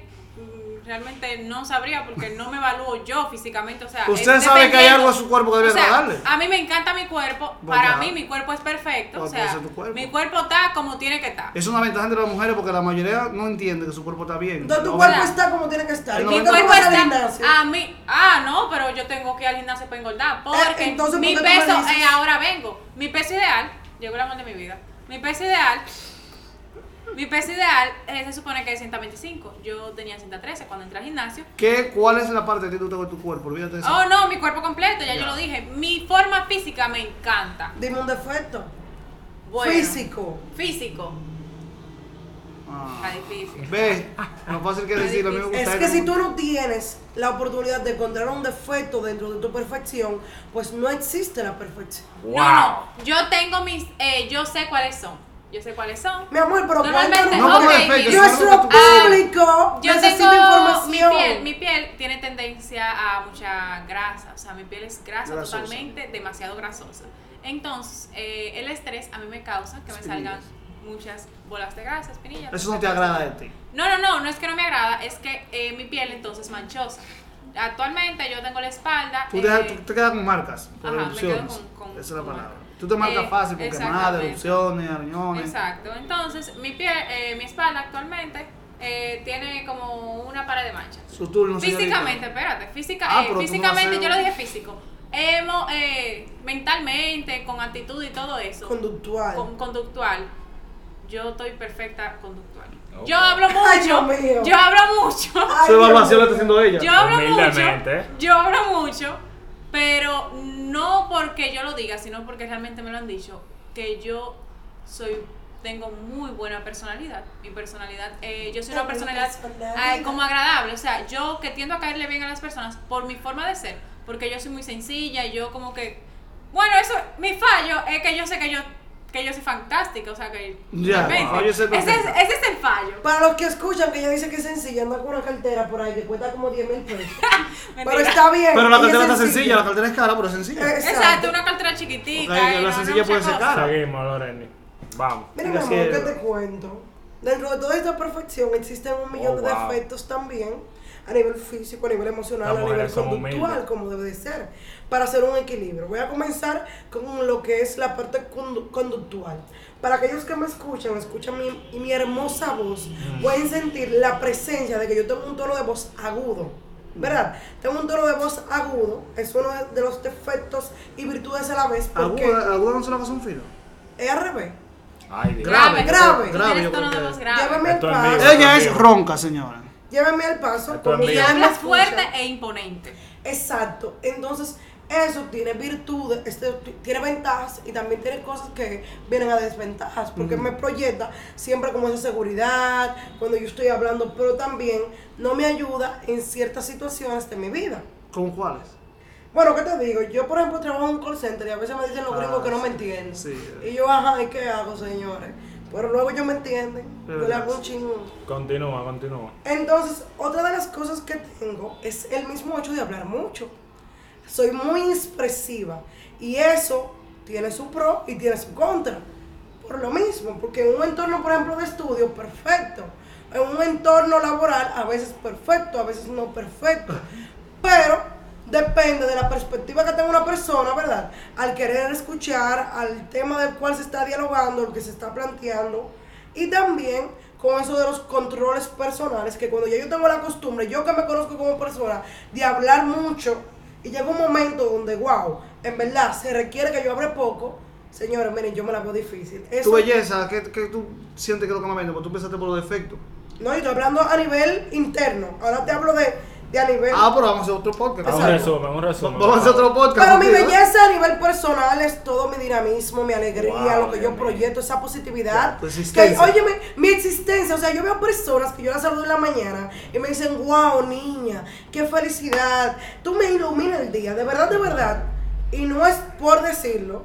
realmente no sabría porque no me evalúo yo físicamente. O sea, Usted sabe que hay algo a su cuerpo que debe o sea, agradarle. A mí me encanta mi cuerpo. Pues Para ya. mí, mi cuerpo es perfecto. Pues o sea, cuerpo. mi cuerpo está como tiene que estar. Es una ventaja entre las mujeres porque la mayoría no entiende que su cuerpo está bien. Entonces tu No, cuerpo sea, está como tiene que estar. el ¿Y Mi cuerpo está gimnasio? a mí. Ah, no, pero yo tengo que ir al gimnasio para engordar. Porque Eh, entonces, mi ¿por qué tú me peso, eh, ahora vengo. Mi peso ideal, llegó el amor de mi vida. Mi peso ideal, mi peso ideal eh, se supone que es 125. Yo tenía 113 cuando entré al gimnasio. ¿Qué, ¿Cuál es la parte de ti que tú te ves tu cuerpo? Olvídate de eso. Oh, no, mi cuerpo completo, ya, Ya. yo lo dije. Mi forma física me encanta. Dime un defecto. Bueno, Físico. Físico. Ah. Está difícil. Ve, no fácil que decirlo. A mí me Es gusta que si tú no tienes la oportunidad de encontrar un defecto dentro de tu perfección, pues no existe la perfección. Wow. No, no. Yo tengo mis. eh, yo sé cuáles son. Yo sé cuáles son. Mi amor, pero Normalmente, No como ok, defecto, mira. Nuestro Ah, público Yo necesita tengo mi información. piel, mi piel tiene tendencia a mucha grasa, o sea, mi piel es grasa Grasosa. totalmente, demasiado grasosa. Entonces, eh, el estrés a mí me causa que me salgan muchas bolas de grasa, espinillas. Eso no te agrada de ti. No, no, no, no es que no me agrada, es que eh, mi piel entonces es manchosa. Actualmente yo tengo la espalda. Tú, dejas- eh, tú te quedas con marcas por ajá, me quedo con- con- Esa es la palabra. Tú te marcas Eh, fácil por quemadas, exactamente. erupciones, arañones. Exacto. Entonces, mi piel, eh, mi espalda actualmente eh, tiene como una pared de manchas. Su turno. Físicamente, espérate, física, Ah, eh, no físicamente, yo lo dije físico. Hemo, eh, mentalmente, con actitud y todo eso. Conductual. Con- conductual. Yo estoy perfecta conductual. Yo hablo mucho. Yo hablo mucho. Ay, Su evaluación la Dios está haciendo ella. Yo hablo mucho. Yo hablo mucho. Pero no porque yo lo diga, sino porque realmente me lo han dicho. Que yo soy tengo muy buena personalidad. Mi personalidad, eh, yo soy una personalidad personalidad. eh, como agradable. O sea, yo que tiendo a caerle bien a las personas por mi forma de ser. Porque yo soy muy sencilla y yo como que... Bueno, eso, mi fallo es que yo sé que yo que yo soy fantástica, o sea que Ya, ser ese, es, perfecta. ese es el fallo. Para los que escuchan que ella dice que es sencilla, anda con una cartera por ahí que cuesta como 10 mil pesos. pero está bien. Pero la ella es cartera está sencilla, la cartera es cara, pero es sencilla. Exacto, una cartera chiquitita. Y la no- sencilla no puede ser cosa. cara. Seguimos, Loreni. Vamos. Mira, mi amor, si ¿qué es- te cuento? Dentro de toda esta perfección existen un millón Oh, de wow. defectos también, a nivel físico, a nivel emocional, Las a nivel conductual, como debe de ser, para hacer un equilibrio. Voy a comenzar con lo que es la parte condu- conductual. Para aquellos que me escuchan, escuchan mi, mi hermosa voz, Mm. pueden sentir la presencia de que yo tengo un tono de voz agudo. ¿Verdad? Tengo un tono de voz agudo, es uno de- los defectos y virtudes a la vez, porque Aguda, aguda no se la pasa un filo. es al revés. Ay, Dios. Grave, Grave. Grave, tienes yo tono de voz grave. Llévame es. Ella es ronca, señora. Llévenme al paso. Mío. Y me hablas fuerte e imponente. Exacto. Entonces, eso tiene virtudes, este, tiene ventajas y también tiene cosas que vienen a desventajas, porque me proyecta siempre como esa seguridad, cuando yo estoy hablando, pero también no me ayuda en ciertas situaciones de mi vida. ¿Con cuáles? Bueno, ¿qué te digo? Yo, por ejemplo, trabajo en un call center y a veces me dicen los Ah, gringos que no me sí. entienden. Sí. Y yo, ajá, ¿y qué hago, señores? Pero luego ellos me entienden. De Yo le hago un chingo. Continúa, continúa. Entonces, otra de las cosas que tengo es el mismo hecho de hablar mucho. Soy muy expresiva y eso tiene su pro y tiene su contra. Por lo mismo, porque en un entorno, por ejemplo, de estudio, perfecto. en un entorno laboral, a veces perfecto, a veces no perfecto. Pero depende de la perspectiva que tenga una persona, ¿verdad? Al querer escuchar, al tema del cual se está dialogando, lo que se está planteando. Y también con eso de los controles personales, que cuando ya yo tengo la costumbre, yo que me conozco como persona, de hablar mucho, y llega un momento donde, wow, en verdad se requiere que yo hable poco, señores, miren, yo me la veo difícil. Tu belleza, ¿qué, qué tú sientes que es lo que más vende? Porque tú pensaste por los defectos. No, yo estoy hablando a nivel interno. Ahora te hablo de, de a nivel. Ah, pero vamos a hacer otro podcast. Un Exacto. resumen, un resumen. Vamos a hacer otro podcast. Pero mi belleza a nivel personal es todo mi dinamismo, mi alegría, Wow, lo que yo proyecto, esa positividad. Tu Que, existencia. óyeme, mi existencia, o sea, yo veo personas que yo las saludo en la mañana y me dicen, wow, niña, qué felicidad, tú me iluminas el día, de verdad, de verdad. Y no es por decirlo,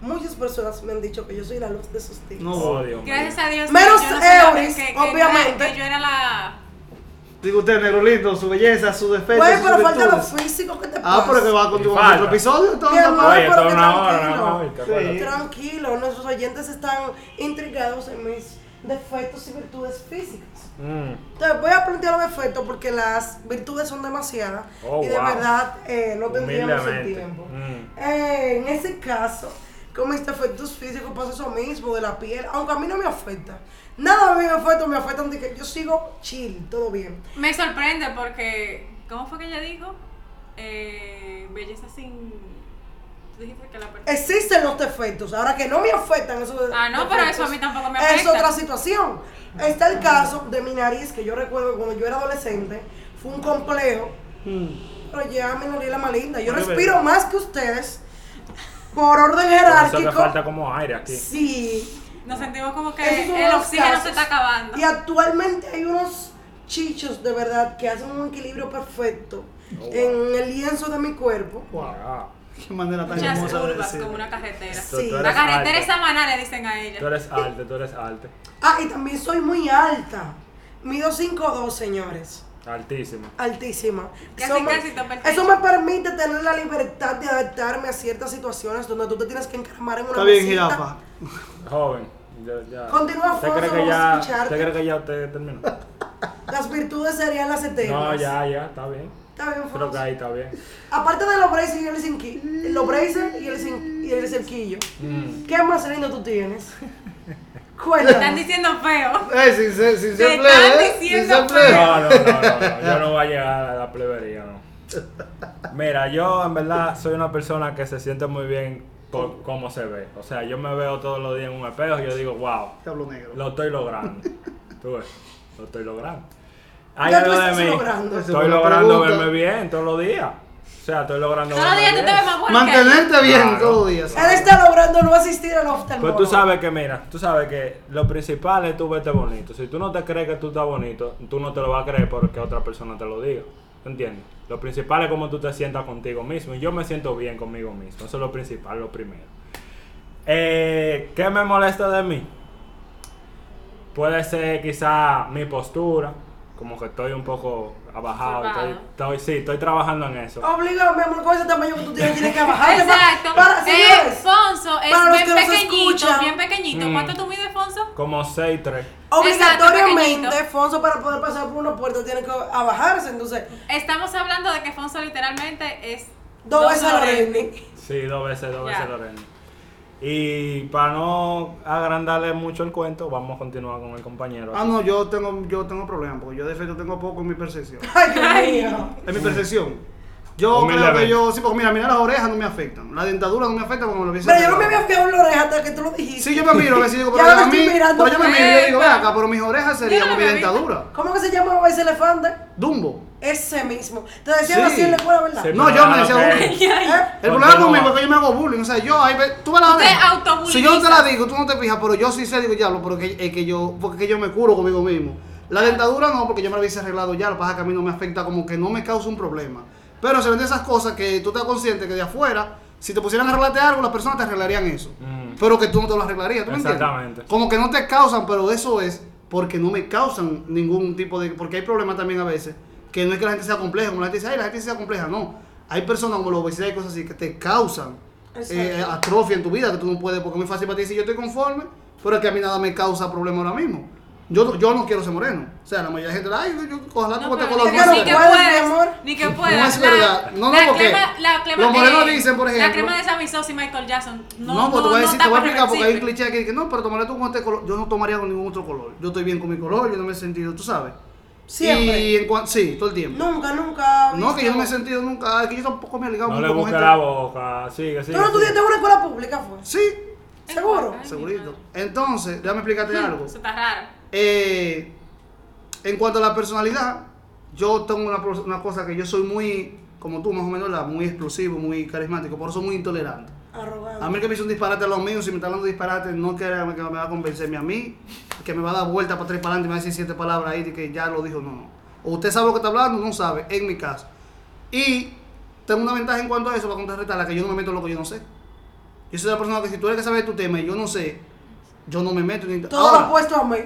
muchas personas me han dicho que yo soy la luz de sus días. No. Dios. Gracias a Dios. que Menos yo no Euris, que- que- obviamente. que yo era la. Digo usted, negro lindo, su belleza, su defecto. Pues, sus pero falta lo virtudes. físico que te Ah, pasa. pero que va en otro falta. episodio. entonces, Mi amor, Oye, pero que una hora tranquilo. nuestros oyentes están intrigados en mis defectos y virtudes físicas. Mm. Entonces voy a plantear los defectos porque las virtudes son demasiadas Oh, y de wow. verdad eh, no tendríamos el tiempo. Mm. Eh, en ese caso, con mis defectos físicos pasa eso mismo de la piel, aunque a mí no me afecta. Nada a mí me afecta, me afecta que yo sigo chill, todo bien. Me sorprende porque. ¿Cómo fue que ella dijo? Eh, belleza sin. Tú dijiste que la. Existen los defectos, ahora que no me afectan esos Ah, no, pero eso a mí tampoco me afecta. Es otra situación. Está el caso de mi nariz, que yo recuerdo que cuando yo era adolescente, fue un complejo, Mm. pero ya mi nariz es la más linda. Yo respiro más que ustedes, por orden Por eso jerárquico. falta como aire aquí. Sí. Nos sentimos como que Esos son el oxígeno casos. se está acabando. Y actualmente hay unos chichos de verdad que hacen un equilibrio perfecto Oh, wow. en el lienzo de mi cuerpo. Ah, Qué manera tan Muchas hermosa de curvas decir. como una carretera. tú- Sí. tú La eres carretera maná le dicen a Tú ella. eres alto, tú eres alto. Ah, y también soy muy alta. Mido 5'2, señores. Altísimo. altísima. Casi, Eso me- casi topa el Eso me permite tener la libertad de adaptarme a ciertas situaciones donde tú te tienes que encaramar en una Está bien, mesita. jirafa. Joven. Ya, ya. Continúa, ¿Usted Alfonso, cree que vamos a ya, escucharte. ¿Usted cree que ya usted terminó? Las virtudes serían las eternas. No, ya, ya, está bien. Está bien, Creo Alfonso. que ahí está bien. Aparte de los braces y el cinqui, los braces y el, cin- y el cerquillo, Mm. ¿qué más lindo tú tienes? Te están diciendo feo. Eh, Te están diciendo plebe. No, no, no, no, no, yo no voy a llegar a la plebería, no. Mira, yo en verdad soy una persona que se siente muy bien por cómo se ve. O sea, yo me veo todos los días en un espejo y yo digo, wow, Te hablo negro. lo estoy logrando. Tú ves, lo estoy logrando. Hay ¿Qué tú algo de mí. logrando? Estoy logrando pregunta. verme bien todos los días. O sea, estoy logrando Todos los días verme tú te ves bien. más bueno que Mantenerte bien Claro. todos los días. Él está logrando no asistir al oftalmólogo. Pues tú sabes que, mira, tú sabes que lo principal es tú verte bonito. Si tú no te crees que tú estás bonito, tú no te lo vas a creer porque otra persona te lo diga. ¿Entiendes? Lo principal es cómo tú te sientas contigo mismo. Y yo me siento bien conmigo mismo. Eso es lo principal, lo primero. Eh, ¿Qué me molesta de mí? Puede ser quizá mi postura. Como que estoy un poco abajado. Estoy, Abajado. estoy- sí, estoy trabajando en eso. Obligado, mi amor, con ese tamaño que tú tienes, tienes que bajar. Exacto. Para, Eh, señores, Fonso es para los bien que nos pequeñito, escuchan. bien pequeñito. Mm. ¿Cuánto tú mides, Fonso? Como 6'3". obligatoriamente, pequeñito. Fonso, para poder pasar por una puerta, tiene que abajarse. Entonces, Estamos hablando de que Fonso literalmente es dos veces a la Lorraine. Renny. Sí, dos veces, dos veces Lorena. Y para no agrandarle mucho el cuento, vamos a continuar con el compañero. Ah, no, yo tengo, yo tengo problemas, porque yo de defecto tengo poco en mi percepción. Ay, Dios mío. En mi percepción. Yo creo que yo, sí, porque mira, mira las orejas no me afectan. La dentadura no me afecta como lo hubiese Pero yo no me había fijado en la oreja hasta que tú lo dijiste. Sí, yo me miro a veces digo, Ya pero lo a mí, estoy mirando. pero yo me miro y digo, ve Epa. acá, pero mis orejas serían Yo no mi me dentadura. ¿Cómo que se llamaba ese elefante? Dumbo. Ese mismo. Te decían Sí. así en la escuela, ¿verdad? Sí, No, yo me ah, decía ok. ¿Eh? El problema Continúa. conmigo es que yo me hago bullying. O sea, yo ahí ve, tú me la Usted autobulliza. Si yo no te la digo, tú no te fijas, pero yo sí sé, digo, ya, porque es que yo, porque es que yo me curo conmigo mismo. La dentadura no, porque yo me la hubiese arreglado ya, lo que pasa es que a mí no me afecta como que no me causa un problema. Pero se ven de esas cosas que tú estás consciente que de afuera, si te pusieran a arreglarte algo, las personas te arreglarían eso. Mm. Pero que tú no te lo arreglarías, ¿tú me entiendes? Exactamente. Como que no te causan, pero eso es porque no me causan ningún tipo de... Porque hay problemas también a veces, que no es que la gente sea compleja, como la gente dice, ay, la gente sea compleja, no. Hay personas como la obesidad y cosas así que te causan eh, atrofia en tu vida, que tú no puedes, porque es muy fácil para ti decir yo estoy conforme, pero es que a mí nada me causa problema ahora mismo. Yo, yo no quiero ser moreno. O sea, la mayoría de gente, ay, yo, yo ojalá No, como te color ni no que, no ni que puedes, puedas, mi amor. ni que No puedas. es La- verdad. No, no, la porque crema- la crema los morenos de- dicen, por ejemplo- La crema de Sammy Sosa y Michael Jackson. No, No, pues te voy a decir, está te voy a explicar porque hay un cliché aquí que no, pero tomaré tú con este color. Yo no tomaría con ningún otro color. Yo estoy bien con mi color, yo no me he sentido, tú sabes. Siempre. Y en cuan- sí, todo el tiempo. Nunca, nunca. No, que yo no me he sentido nunca, que yo tampoco me he ligado No mucho le gente. la boca. Sigue, sigue. ¿Tú no estudiaste en una escuela pública, fue? Sí, ¿Seguro? Segurito. Entonces, déjame explicarte algo. Eso está raro. Eh, en cuanto a la personalidad, yo tengo una, una cosa que yo soy muy, como tú más o menos, ¿verdad? muy explosivo, muy carismático, por eso muy intolerante. Arrogante. A mí que me hizo un disparate a los míos, si me está hablando de disparate, no que, que me va a convencerme a mí, que me va a dar vuelta para tres para adelante y me va a decir siete palabras ahí de que ya lo dijo, no, no. O usted sabe lo que está hablando, no sabe, en mi caso. Y tengo una ventaja en cuanto a eso para contrarrestarla, que yo no me meto en lo que yo no sé. Yo soy la persona que si tú eres que sabe tu tema y yo no sé, yo no me meto ni Todo lo ahora, opuesto a mí.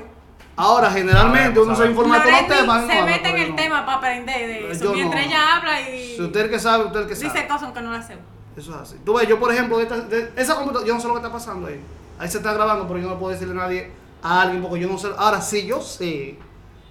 Ahora generalmente uno se informa de todos los temas. se mete en el no. tema para aprender de eso. Yo mientras no. ella habla y Si usted el que sabe, usted el que sabe. dice cosas que no las sé. Eso es así. Tú ves, yo por ejemplo, de esta- de esa computadora, yo no sé lo que está pasando ahí. Ahí se está grabando, pero yo no puedo decirle a nadie, a alguien, porque yo no sé. Ahora sí, yo sé.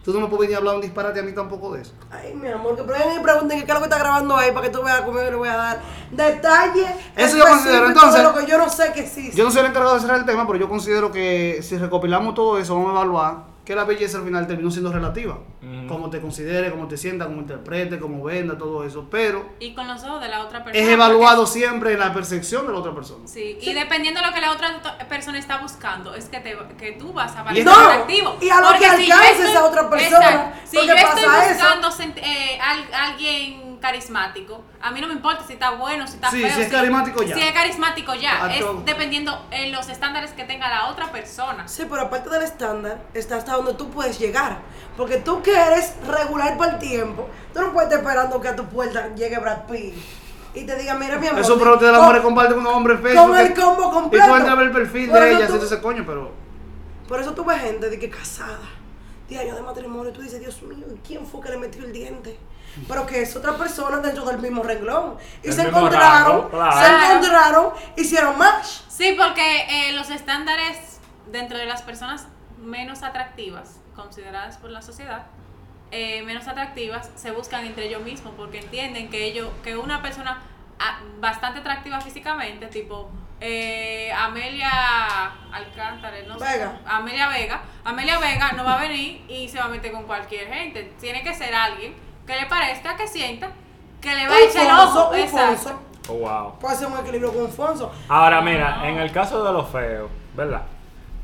Tú no me puedes venir a hablar un disparate a mí tampoco de eso. Ay, mi amor, que prueben y pregunten qué es lo que está grabando ahí para que tú veas cómo yo le voy a dar detalles. Eso yo considero, entonces- lo que yo no sé que existe. Yo no soy el encargado de cerrar el tema, pero yo considero que si recopilamos todo eso, vamos a evaluar que la belleza al final terminó siendo relativa. Como te considere, como te sienta, como interprete, como venda, todo eso. Pero Y con los ojos de la otra persona. es evaluado siempre en la percepción de la otra persona. Sí, y dependiendo de lo que la otra persona está buscando, es que, te, que tú vas a parecer no, atractivo. y a lo Porque que si alcances estoy- a otra persona, Exacto. Si porque yo estoy pasa eso. buscando eh, al- alguien carismático, a mí no me importa si está bueno, si está Sí, feo. si es carismático, ya. Si es carismático ya. A es todo. dependiendo en los estándares que tenga la otra persona. Sí, pero aparte del estándar, está hasta donde tú puedes llegar. Porque tú que eres regular por el tiempo, tú no puedes estar esperando que a tu puerta llegue Brad Pitt y te diga, mira mi amor. Eso, pero ustedes las mujeres comparten con un hombre feo. con el combo completo. Y tú entras a ver el perfil Por de eso ella, tú- ese coño, pero. Por eso tú ves gente de que casada, 10 años de matrimonio, y tú dices, Dios mío, ¿y ¿quién fue que le metió el diente? Pero que es otra persona dentro del mismo renglón. Y El se encontraron, rango, claro. se encontraron, hicieron match. Sí, porque eh, los estándares dentro de las personas menos atractivas, consideradas por la sociedad, eh, menos atractivas, se buscan entre ellos mismos porque entienden que ellos, que una persona ah, bastante atractiva físicamente, tipo eh, Amelia Alcántara, no sé, Vega. Amelia Vega, Amelia Vega no va a venir y se va a meter con cualquier gente. Tiene que ser alguien que le parezca, que sienta, que le va a echar el ojo. un Exacto. Oh, wow. Puede ser un equilibrio con un Fonso. Ahora mira, en el caso de los feos, ¿verdad?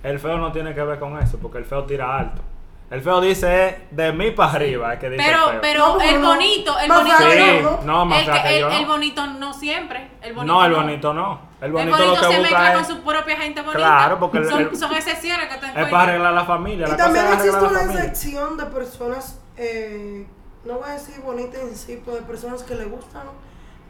El feo no tiene que ver con eso, porque el feo tira alto. El feo dice es de mí para arriba, es que dice el Pero, feo. pero No, el no. bonito, el bonito Sí, no. no, más el, que- que el- no. el bonito no siempre. El bonito no, el bonito no. El El bonito, bonito, lo que se busca mezcla es, con su propia gente bonita. Claro, porque el- son, el- son excepciones que te es para arreglar la familia. Y la también existe una excepción de personas, eh, no voy a decir bonitas en sí, pero de personas que le gustan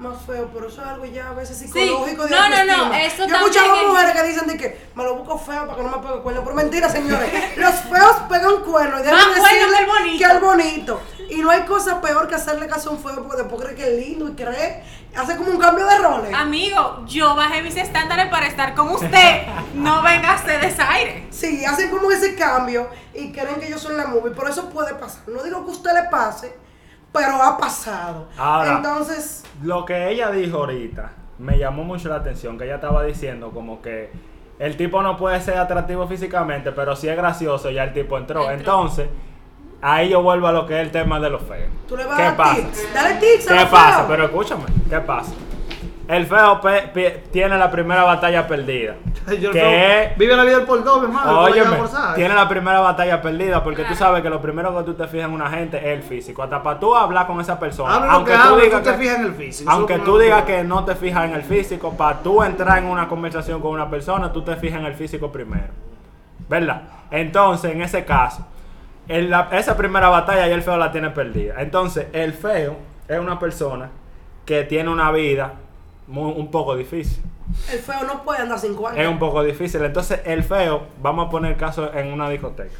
más feo, pero eso es algo ya a veces psicológico. de No, no, no, eso Yo he escuchado es- mujeres que dicen de que me lo busco feo para que no me pegue cuerno, pero mentira, señores. Los feos pegan cuerno y deben Más decirle que el bonito. que el bonito. Y no hay cosa peor que hacerle caso a un feo porque después cree que es lindo y cree, hace como un cambio de roles. Amigo, yo bajé mis estándares para estar con usted. no venga a hacer desaire. Sí, hacen como ese cambio y creen que yo soy la movie. Por eso puede pasar. No digo que a usted le pase, pero ha pasado. Ahora. Entonces, Lo que ella dijo ahorita me llamó mucho la atención, que ella estaba diciendo como que el tipo no puede ser atractivo físicamente, pero si es gracioso, ya el tipo entró. Entró. Entonces, ahí yo vuelvo a lo que es el tema de los feos. tú le vas ¿Qué a dar pasa? Dale tips a ¿Qué pasa? feos. Pero escúchame, ¿qué pasa? El feo pe- pe- tiene la primera batalla perdida. Yo que no- es Vive la vida del por dos, mi hermano. Óyeme, forzar. tiene la primera batalla perdida porque tú Claro. sabes que lo primero que tú te fijas en una gente es el físico. Hasta para tú hablar con esa persona. Habla lo aunque que tú habla, digas tú te que- fijas en el físico. Aunque Eso tú no- digas que no te fijas en el físico, para tú entrar en una conversación con una persona, tú te fijas en el físico primero. ¿Verdad? Entonces, en ese caso, en la- esa primera batalla ya el feo la tiene perdida. Entonces, el feo es una persona que tiene una vida muy- un poco difícil. El feo no puede andar sin cuarto. Es un poco difícil. Entonces, el feo, vamos a poner el caso en una discoteca.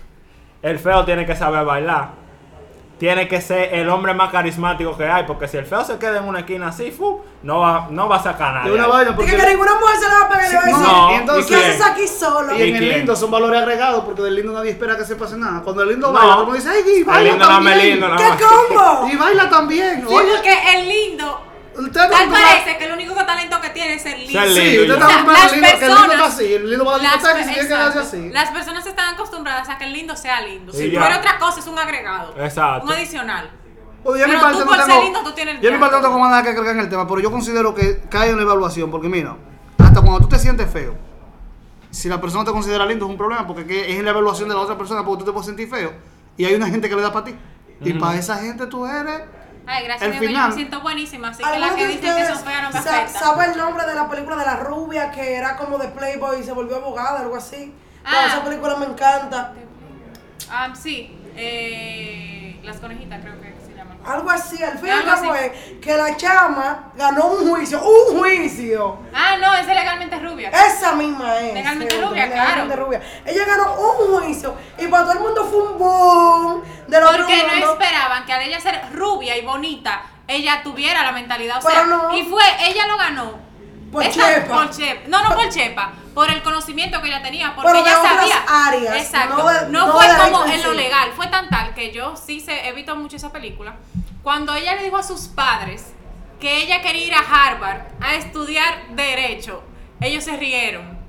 El feo tiene que saber bailar, tiene que ser el hombre más carismático que hay, porque si el feo se queda en una esquina así, fu, no va, no va a sacar nada. Es una vaina porque. Que ninguna mujer se la va a pegar y le va a Sí, decir, no, y entonces- ¿qué haces aquí solo? Y en ¿Y el lindo son valores agregados porque del lindo nadie espera que se pase nada. Cuando el lindo No. baila, uno dice, ¡ay, y El baila lindo dame también! lindo, ¿Qué más. combo? Y baila también. Sí, Oye, porque el lindo, usted tal no parece que el único talento que tiene es ser lindo. Ser Sí, lindo, usted está O sea, que el lindo está personas- así. El lindo va a y se tiene que así. Las personas están acostumbradas a que el lindo sea lindo. Y Si eres otra cosa, es un agregado. Exacto. Un adicional. Bueno, yo en mi Pero parte tú no por ser tengo- lindo, tú tienes Yo en mi parte no tengo nada que agregar en el tema, pero yo considero que cae en la evaluación, porque mira, hasta cuando tú te sientes feo, si la persona te considera lindo es un problema, porque que es en la evaluación de la otra persona, porque tú te puedes sentir feo, y hay una gente que le da para ti. Y para esa gente tú eres... Ay, gracias El que yo final. me siento buenísima. Así que ¿Alguno las que dicen que son feas no me sa- afectan. sabe el nombre de la película de la rubia que era como de Playboy y se volvió abogada, algo así? No, Ah. esa película me encanta. Ah, sí. Eh, las conejitas creo que. Algo así, al fin y al cabo es que la chama ganó un juicio, un juicio. Ah, no, es de legalmente rubia. Esa misma es. Legalmente sí, rubia, legalmente claro. rubia. Ella ganó un juicio y para todo el mundo fue un boom del otro Porque no esperaban que al ella ser rubia y bonita, ella tuviera la mentalidad. O Pero sea, no. y fue, ella lo ganó. Por chepa. Por chepa. No, no por chepa. Por el conocimiento que ella tenía. Porque Pero de ella otras sabía. áreas, Exacto. no de- no no fue como en lo legal. Fue tan tal que yo sí se, he visto mucho esa película. Cuando ella le dijo a sus padres que ella quería ir a Harvard a estudiar Derecho, ellos se rieron.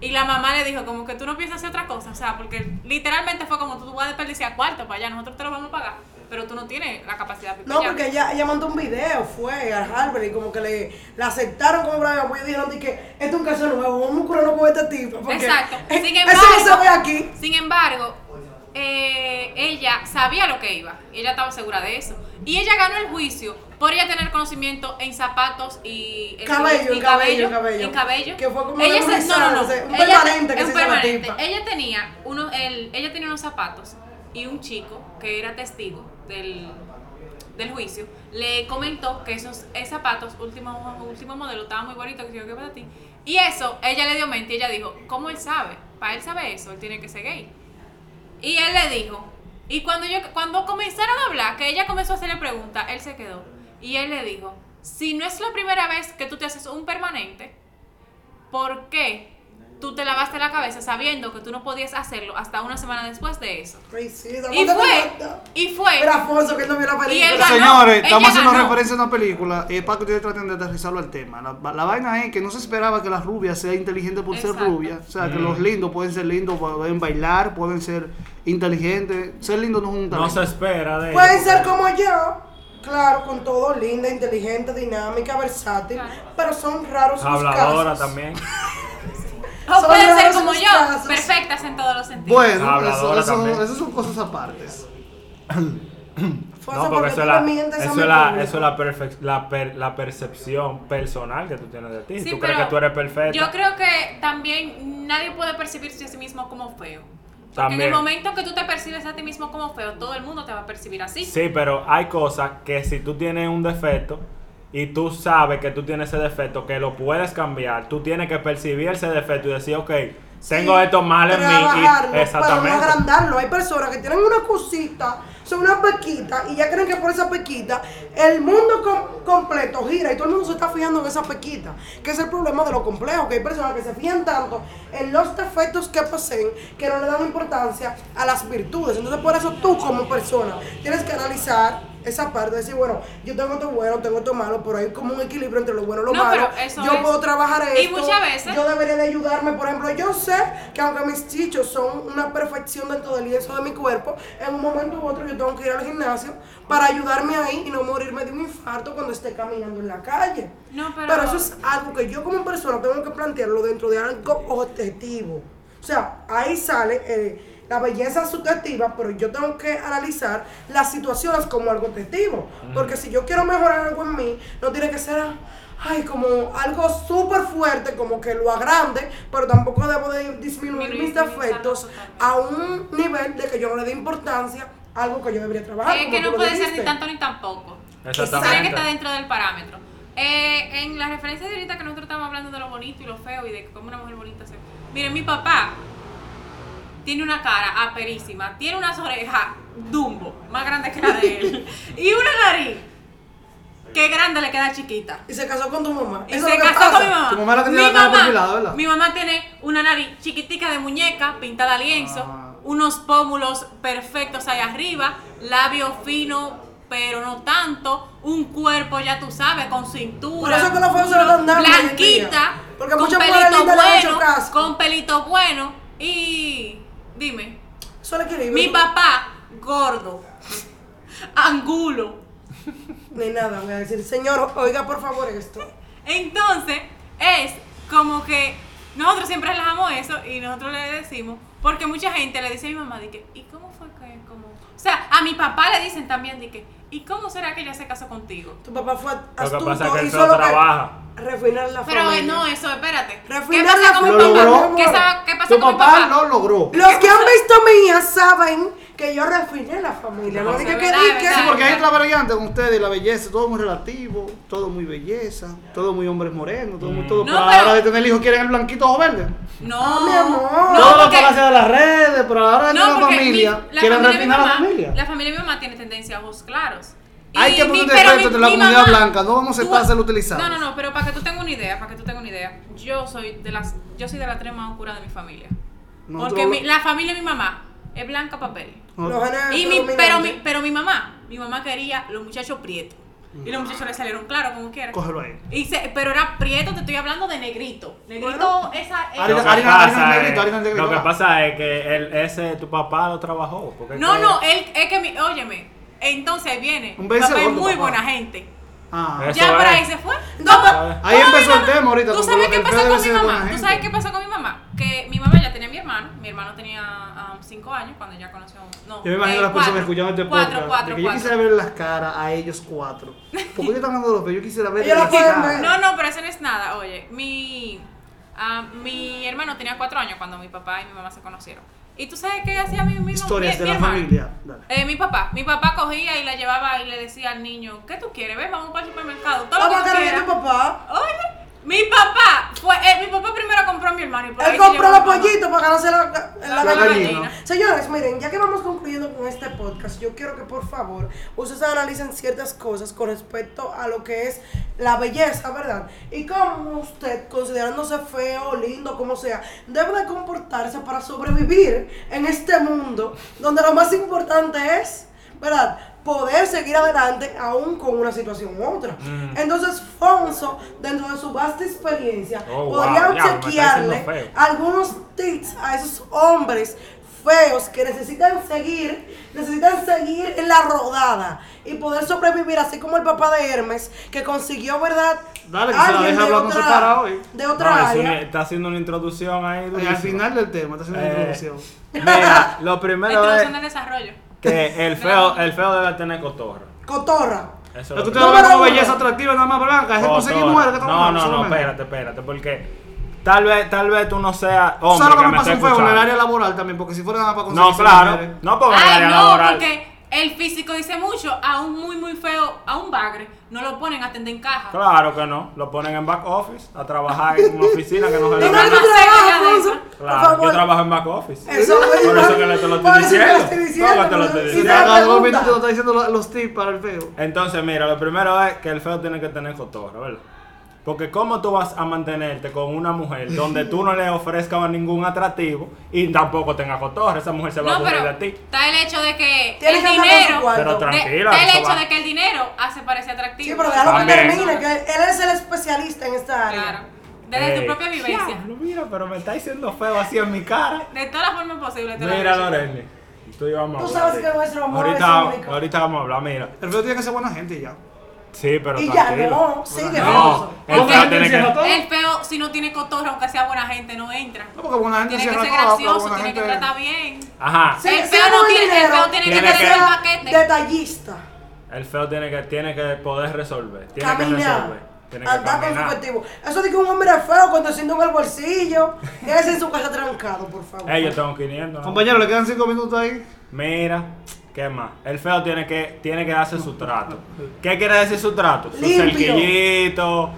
Y la mamá le dijo, como que tú no piensas hacer otra cosa. O sea, porque literalmente fue como tú vas a desperdiciar cuarto para allá, nosotros te lo vamos a pagar. Pero tú no tienes la capacidad de No, porque ella, ella mandó un video, fue a Harvard y como que le, la aceptaron como brava y dijeron que esto es un caso nuevo, vamos a curarlo con este tipo. Porque Exacto. eh, Sin eso no se embargo, ve aquí. Sin embargo, eh, ella sabía lo que iba. Y ella estaba segura de eso. Y ella ganó el juicio por ella tener conocimiento en zapatos y en Cabello, y en cabello, en cabello. en cabello. Que fue como ella se- no, no, no. un Ella- permanente que un se hizo la permanente. tipa. Ella tenía uno, el, ella tenía unos zapatos y un chico que era testigo del, del juicio le comentó que esos zapatos último último modelo estaban muy bonitos que yo para ti. Y eso ella le dio mente y ella dijo cómo él sabe para él sabe eso él tiene que ser gay. Y él le dijo y cuando yo cuando comenzaron a hablar que ella comenzó a hacerle preguntas él se quedó. Y él le dijo si no es la primera vez que tú te haces un permanente ¿por qué tú te lavaste la cabeza sabiendo que tú no podías hacerlo hasta una semana después de eso Ay, sí, esa y fue y fue Era Afonso que él no vio la Y película. él ganó. Señores, estamos haciendo ganó. referencia a una película y es para que ustedes traten de aterrizarlo al tema. La, la vaina es que no se esperaba que las rubias sean inteligentes por ser rubias. O sea, que Mm. los lindos pueden ser lindos, pueden bailar, pueden ser inteligentes. Ser lindo no es un No se espera de Pueden ser como yo, claro, con todo linda, inteligente, dinámica, versátil, Claro. pero son raros sus Habladora casos. también. O Son pueden ser como yo, casos. perfectas en todos los sentidos. Bueno, eso, también. esas son cosas apartes. No, porque eso la, eso la, eso es la, perfec- la, per- la percepción personal que tú tienes de ti. Sí, tú crees pero que tú eres perfecta. Yo creo que también nadie puede percibirse a sí mismo como feo. Porque en el momento que tú te percibes a ti mismo como feo, todo el mundo te va a percibir así. Sí, pero hay cosas que si tú tienes un defecto y tú sabes que tú tienes ese defecto, que lo puedes cambiar, tú tienes que percibir ese defecto y decir, ok, tengo Sí, esto mal en mí. Y, exactamente. no agrandarlo. Hay personas que tienen una cosita, son una pequita, y ya creen que por esa pequita el mundo com- completo gira y todo el mundo se está fijando en esa pequita. Que es el problema de lo complejo, que hay personas que se fijan tanto en los defectos que poseen que no le dan importancia a las virtudes. Entonces, por eso tú, como persona, tienes que analizar esa parte, decir, bueno, yo tengo esto bueno, tengo esto malo, pero hay como un equilibrio entre lo bueno y lo No, malo. pero eso yo es- puedo trabajar y esto. muchas veces- Yo debería de ayudarme, por ejemplo, yo sé que aunque mis chichos son una perfección dentro del lienzo de mi cuerpo, en un momento u otro yo tengo que ir al gimnasio para ayudarme ahí y no morirme de un infarto cuando esté caminando en la calle. No, pero- eso es algo que yo como persona tengo que plantearlo dentro de algo objetivo. O sea, ahí sale eh, la belleza subjetiva, pero yo tengo que analizar las situaciones como algo objetivo. Porque si yo quiero mejorar algo en mí, no tiene que ser ay, como algo súper fuerte, como que lo agrande, pero tampoco debo de disminuir mis defectos a un nivel de que yo no le dé importancia a algo que yo debería trabajar. Es como que no puede ser ni tanto ni tampoco. Exactamente. Tiene que estar dentro del parámetro. Eh, en la referencia de ahorita que nosotros estamos hablando de lo bonito y lo feo y de cómo una mujer bonita se. Miren, mi papá tiene una cara aperísima, tiene unas orejas dumbo, más grandes que la de él, y una nariz que grande le queda chiquita. Y se casó con tu mamá. Y Eso se es lo que casó pasa. con mi mamá. Tu mamá es la que tiene mi la cara mamá, perfilada, ¿verdad? mi mamá tiene una nariz chiquitica de muñeca, pintada a lienzo, Ah. unos pómulos perfectos ahí arriba, labio fino, pero no tanto, un cuerpo, ya tú sabes, con cintura. Por eso que lo dan dando hoy en Blanquita. Porque con muchas pelito lindas le han hecho bueno, con pelito bueno, y dime, mi papá, gordo, angulo. Ni nada, voy a decir, señor, oiga por favor esto. Entonces, es como que nosotros siempre relajamos eso y nosotros le decimos, porque mucha gente le dice a mi mamá, de que, ¿y cómo fue que, como? O sea, a mi papá le dicen también, de que, ¿y cómo será que ella se casó contigo? Tu papá fue Lo que astuto pasa es que y el solo trabaja. refinar la Pero familia. no, eso, espérate. ¿Qué Refinar pasa la con mi Lo papá? logró. ¿Qué, sa- qué pasó Tu con mi papá papá? lo logró. Los que han visto a mi hija saben que yo refiné la familia. No, No, diga es que verdad, di es que- verdad. Sí, porque hay otra variante con ustedes y la belleza, todo muy relativo, todo muy belleza, todo muy hombres morenos, todo muy todo. No, pero a la hora de tener hijos quieren el blanquito o verde. No, mi amor. No, todo lo porque- palacio de las redes, pero a la hora de tener una familia, mi- la quieren familia de mi refinar la mamá, familia. La familia de mi mamá tiene tendencia a ojos claros. Hay que poner mi- entre la comunidad mamá- blanca, no vamos a aceptar ser utilizados. No, no, no, pero para que tú tengas una idea, para que tú tengas una idea, yo soy de las, yo soy de la tres más oscura de mi familia. Porque mi- la familia de mi mamá es blanca papel. No. Y mi, pero, mi, pero mi mamá, mi mamá quería los muchachos prietos. Y los muchachos le salieron claros como quiera. Cógelo ahí. Y se- pero era prieto, te estoy hablando de negrito. Negrito, esa. esa- Harina- Lo que harina- pasa harina es- negrito, harina negrito, Lo que pasa es que él, ese, tu papá lo trabajó. porque es no, no, él, es que mi, óyeme, entonces viene. Un papá es muy papá. buena gente. Ah. Eso ya por ahí se fue. Ahí ¿Cómo empezó el tema ahorita, ¿Tú sabes qué pasó con mi mamá? ¿Tú sabes qué pasó con mi mamá? Que mi mamá ya tenía mi hermano. Mi hermano tenía 5 años cuando ya conoció. No, Yo me imagino eh, las personas cuatro. escuchando este Cuatro, podcast. cuatro, que yo cuatro. quisiera ver las caras a ellos cuatro. Porque yo están hablando de los yo quisiera ver las caras. No, no, pero eso no es nada. Oye, mi, ah, mi hermano tenía 4 años cuando mi papá y mi mamá se conocieron. ¿Y tú sabes qué hacía mi, mi, Historias mi- de mi la hermano? familia. Dale. Eh, mi papá, mi papá cogía y la llevaba y le decía al niño, ¿qué tú quieres? Ven, vamos para el supermercado, todo lo Vamos a que tú querer quieras. tu papá. Oye, mi papá fue, eh, mi papá primero compró hermano Él compró los pollitos para ganarse la, la, gallina. Señores, miren, ya que vamos concluyendo con este podcast, yo quiero que por favor ustedes analicen ciertas cosas con respecto a lo que es la belleza, ¿verdad? Y cómo usted, considerándose feo, lindo, como sea, debe de comportarse para sobrevivir en este mundo donde lo más importante es, ¿verdad? Poder seguir adelante aún con una situación u otra. Mm. Entonces, Fonso, dentro de su vasta experiencia, Oh, wow, podría chequearle diciendo feo. algunos tips a esos hombres feos que necesitan seguir, necesitan seguir en la rodada y poder sobrevivir, así como el papá de Hermes, que consiguió, ¿verdad? Dale, que se la alguien deja de hablando otra- separado hoy. De otra No, área. una- está haciendo una introducción ahí. Y al final del tema, está haciendo una Eh, introducción. Mira, lo La primero introducción es del desarrollo. Que el feo, el feo debe tener cotorra. Cotorra. Eso es Lo lo que que- ustedes como belleza atractiva nada más blanca, es conseguir mujeres No, no, no, espérate, espérate, porque tal vez, tal vez tú no seas ¿Tú hombre ¿Sabes lo que que me pasa un feo en el área laboral también? Porque si fuera nada para conseguir No, claro, mujeres. no porque en el área no, laboral. El físico dice mucho, a un muy, muy feo, a un bagre, no lo ponen a atender en caja. Claro que no, lo ponen en back office a trabajar en una oficina que no se le ¿Y no, dónde da. eso. Por Claro, yo trabajo en back office. Eso, Por eso que le te lo por estoy eso que lo diciendo. estoy diciendo, ¿Cómo te lo estoy diciendo? de pregunta- te lo está diciendo los, los tips para el feo. Entonces, mira, lo primero es que el feo tiene que tener cotorra, ¿verdad? Porque cómo tú vas a mantenerte con una mujer donde tú no le ofrezcas ningún atractivo y tampoco tenga cotorra, esa mujer se va a aburrir de ti. está el hecho de que el que dinero. Pero de- tranquila, está el hecho va. de que el dinero hace parecer atractivo. Sí, pero déjalo que termine, que él es el especialista en esta área. Claro. Desde Ey, tu propia vivencia. mira, pero me está diciendo feo así en mi cara. De todas las formas posibles. Mira, digo. Loreni. Tú y vamos a Tú hablar. sabes que nuestro amor ahorita, es único. ahorita vamos a hablar, mira. El feo tiene que ser buena gente y ya. Sí, pero Y ya no, sigue No, el ¿Cómo feo que tiene? El feo, si no tiene cotorra, aunque sea buena gente, no entra. No, porque buena gente Tiene que ser gracioso, tiene que tratar bien. Ajá. Sí, El feo no tiene- el feo tiene que tener el paquete. Detallista. El feo tiene que, tiene que poder resolver. Tiene que Caminar. resolver. Andar con su objetivo. Eso de que un hombre es feo cuando siente en el bolsillo. Quédese en su casa trancado, por favor. Ey, yo tengo 500. ¿no? Compañero, le quedan cinco minutos ahí. Mira, ¿qué más? El feo tiene que, tiene que darse su trato. ¿Qué quiere decir su trato? Su Limpio. cerquillito,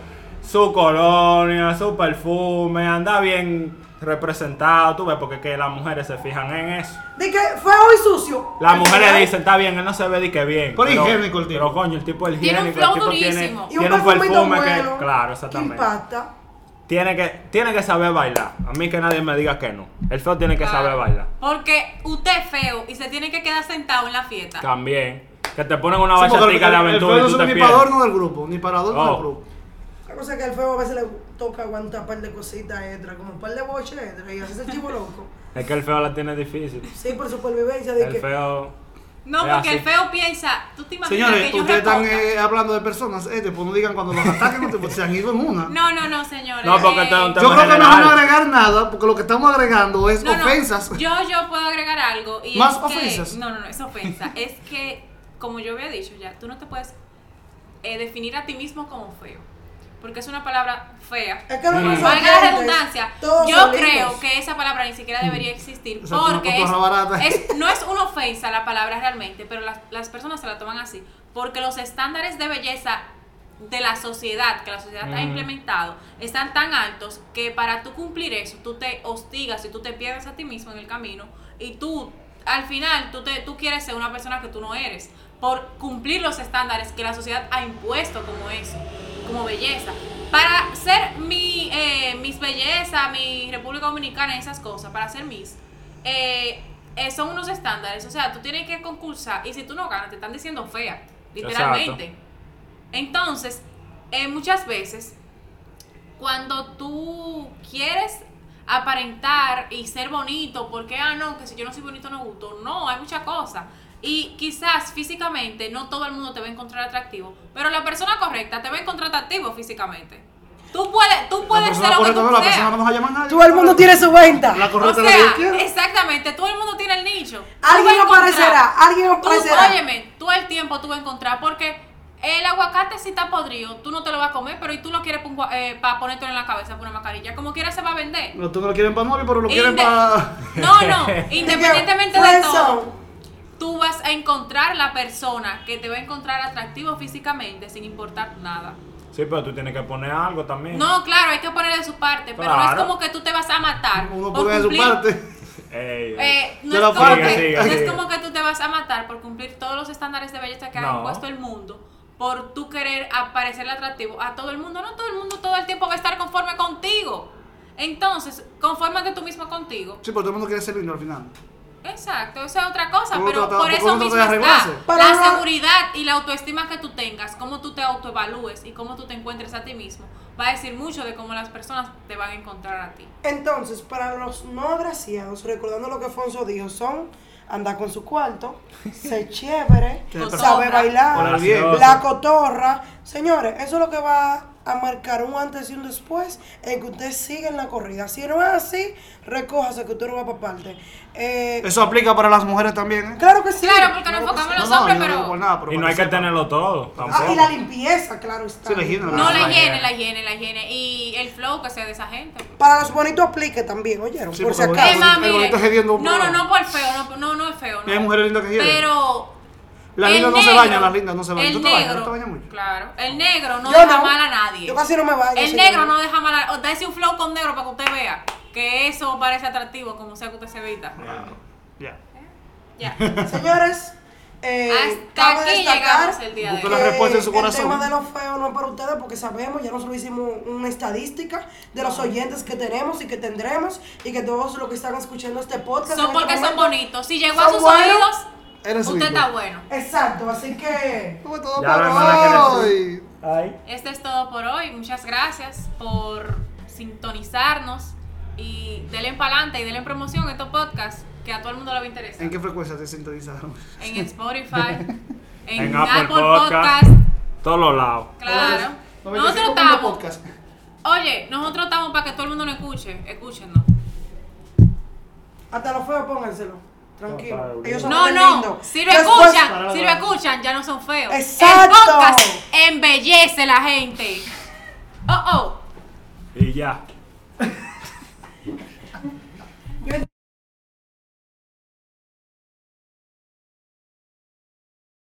su colonia, su perfume, anda bien representado, tú ves, porque que las mujeres se fijan en eso. De que feo y sucio. Las mujeres dicen, está bien, él no se ve de que bien. Pero higiénico el tipo. Pero coño, el tipo es Tiene un higiénico, el tipo tiene, durísimo. Y un tiene un perfume bueno. que, claro, Que exactamente. impacta. Tiene que, tiene que saber bailar. A mí que nadie me diga que no. El feo tiene que saber bailar. Porque usted es feo y se tiene que quedar sentado en la fiesta. También. Que te ponen una Sí, bachatica el- de el aventura feo y no tú sirve te ni para adorno del grupo, ni para adorno Oh. del grupo. La cosa es que al feo a veces le toca aguantar un par de cositas extra, como un par de boches extra, y hace ese chivo loco. Es que el feo la tiene difícil. Sí, por supervivencia, de El que. feo. No, es porque así. el feo piensa, tú te imaginas Señores, que yo ustedes están reponga? eh, hablando de personas, eh, después no digan cuando los ataquen, no te- se han ido en una. No, no, no, señores. No, porque eh, este es un Yo creo que no general. agregar nada, porque lo que estamos agregando es no, no, ofensas. Yo, yo puedo agregar algo. Y ¿Más es que- ofensas? no, no, no, es ofensa. es que, como yo había dicho ya, tú no te puedes eh, definir a ti mismo como feo. Porque es una palabra fea. Es que los Mm. Valga la redundancia, todos yo solitos. creo que esa palabra ni siquiera debería existir porque es- no es una ofensa la palabra realmente, pero las, las personas se la toman así, porque los estándares de belleza de la sociedad, que la sociedad ha Mm. implementado, están tan altos que para tú cumplir eso, tú te hostigas y tú te pierdes a ti mismo en el camino y tú, al final, tú, te, tú quieres ser una persona que tú no eres por cumplir los estándares que la sociedad ha impuesto como eso, como belleza. Para ser mi, eh, mis belleza, mi República Dominicana esas cosas, para ser mis, eh, eh, son unos estándares. O sea, tú tienes que concursar y si tú no ganas, te están diciendo fea, literalmente. Entonces, muchas veces, cuando tú quieres aparentar y ser bonito, porque, ah, no, que si yo no soy bonito no gusto, no, hay muchas cosas. Y quizás físicamente no todo el mundo te va a encontrar atractivo, pero la persona correcta te va a encontrar atractivo físicamente. Tú puedes, tú puedes ser lo que tú no, la persona no nos va a llamar nadie. Todo el mundo tiene su venta. La O correcta es la que yo exactamente, todo el mundo tiene el nicho. Tú Alguien aparecerá, alguien Tú, aparecerá. óyeme, tú el tiempo tú vas a encontrar porque el aguacate si está podrido, tú no te lo vas a comer, pero y tú lo quieres para ponértelo en la cabeza por una mascarilla, como quiera se va a vender. No, tú no lo quieren para novio, pero lo quieren para. No, no, independientemente de todo, tú vas a encontrar la persona que te va a encontrar atractivo físicamente sin importar nada. Sí, pero tú tienes que poner algo también. No, claro, hay que poner de su parte, pero no es como que tú te vas a matar. Uno por pone de su cumplir- parte. Ey, ey. Eh, no, es como parte. que, Sigue, no sigue. es como que tú te vas a matar por cumplir todos los estándares de belleza que ha impuesto el mundo, por tú querer aparecerle atractivo a todo el mundo. No todo el mundo todo el tiempo va a estar conforme contigo. Entonces, confórmate tú mismo contigo. Sí, pero todo el mundo quiere ser lindo al final. Exacto, esa es otra cosa, ¿Cómo pero por eso mismo está la no- seguridad y la autoestima que tú tengas, cómo tú te autoevalúes y cómo tú te encuentres a ti mismo, va a decir mucho de cómo las personas te van a encontrar a ti. Entonces, para los no agraciados, recordando lo que Fonso dijo, son andar con su cuarto, ser chévere, saber bailar, la cotorra. Señores, eso es lo que va a marcar un antes y un después en que usted siga en la corrida. Si no es así, recójase que usted no va para parte. Eh, Eso aplica para las mujeres también, ¿eh? claro que sí. Claro, porque nos enfocamos en los no, hombres, no pero... por nada, pero Y no hay que tenerlo todo, tampoco. Ah, y la limpieza, claro está. Sí, la higiene, No, Ah, la la higiene, la higiene, la higiene. Y el flow que sea de esa gente. Para los bonitos aplique también, oyeron, Sí, por si acaso. El bonito es hediondo, no, no, no por feo, no, no, no es feo. Hay no. mujeres lindas que quieren. Pero... Las el lindas no se bañan, las lindas no se bañan. El ¿Tú te bañas? negro, ¿No te bañas mucho? Claro. El negro no Yo deja no. mal a nadie. Yo casi no me baño. El negro no deja mal a... Dese un flow con negro para que usted vea que eso parece atractivo, como sea que usted se vista. Ya. Ya. Señores, eh, Hasta cabe aquí destacar llegamos el día de hoy. la respuesta en su el corazón. tema de lo feo no es para ustedes porque sabemos, ya nosotros hicimos una estadística de los oyentes que tenemos y que tendremos y que todos los que están escuchando este podcast Son en porque este son momento- bonitos. Si llegó a son sus buenos. oídos, Eres usted está bueno. Exacto, así que Fue todo Ya por la hermana hoy. Ay. Este es todo por hoy. Muchas gracias por sintonizarnos y denle para adelante y denle promoción a estos podcasts que a todo el mundo le va a interesar. ¿En qué frecuencia te sintonizaron? En Spotify, en, En Apple, Apple Podcast. Podcast. Todos los lados. Claro. 95 Nosotros estamos. podcast. Oye, nosotros estamos para que todo el mundo nos escuche. Escúchenos. hasta los feos pónganselo. Tranquilo. No, para- Ellos son No. Si lo Después- escuchan, si lo escuchan, ya no son feos. Exacto. El podcast embellece la gente. Oh, oh. Y ya.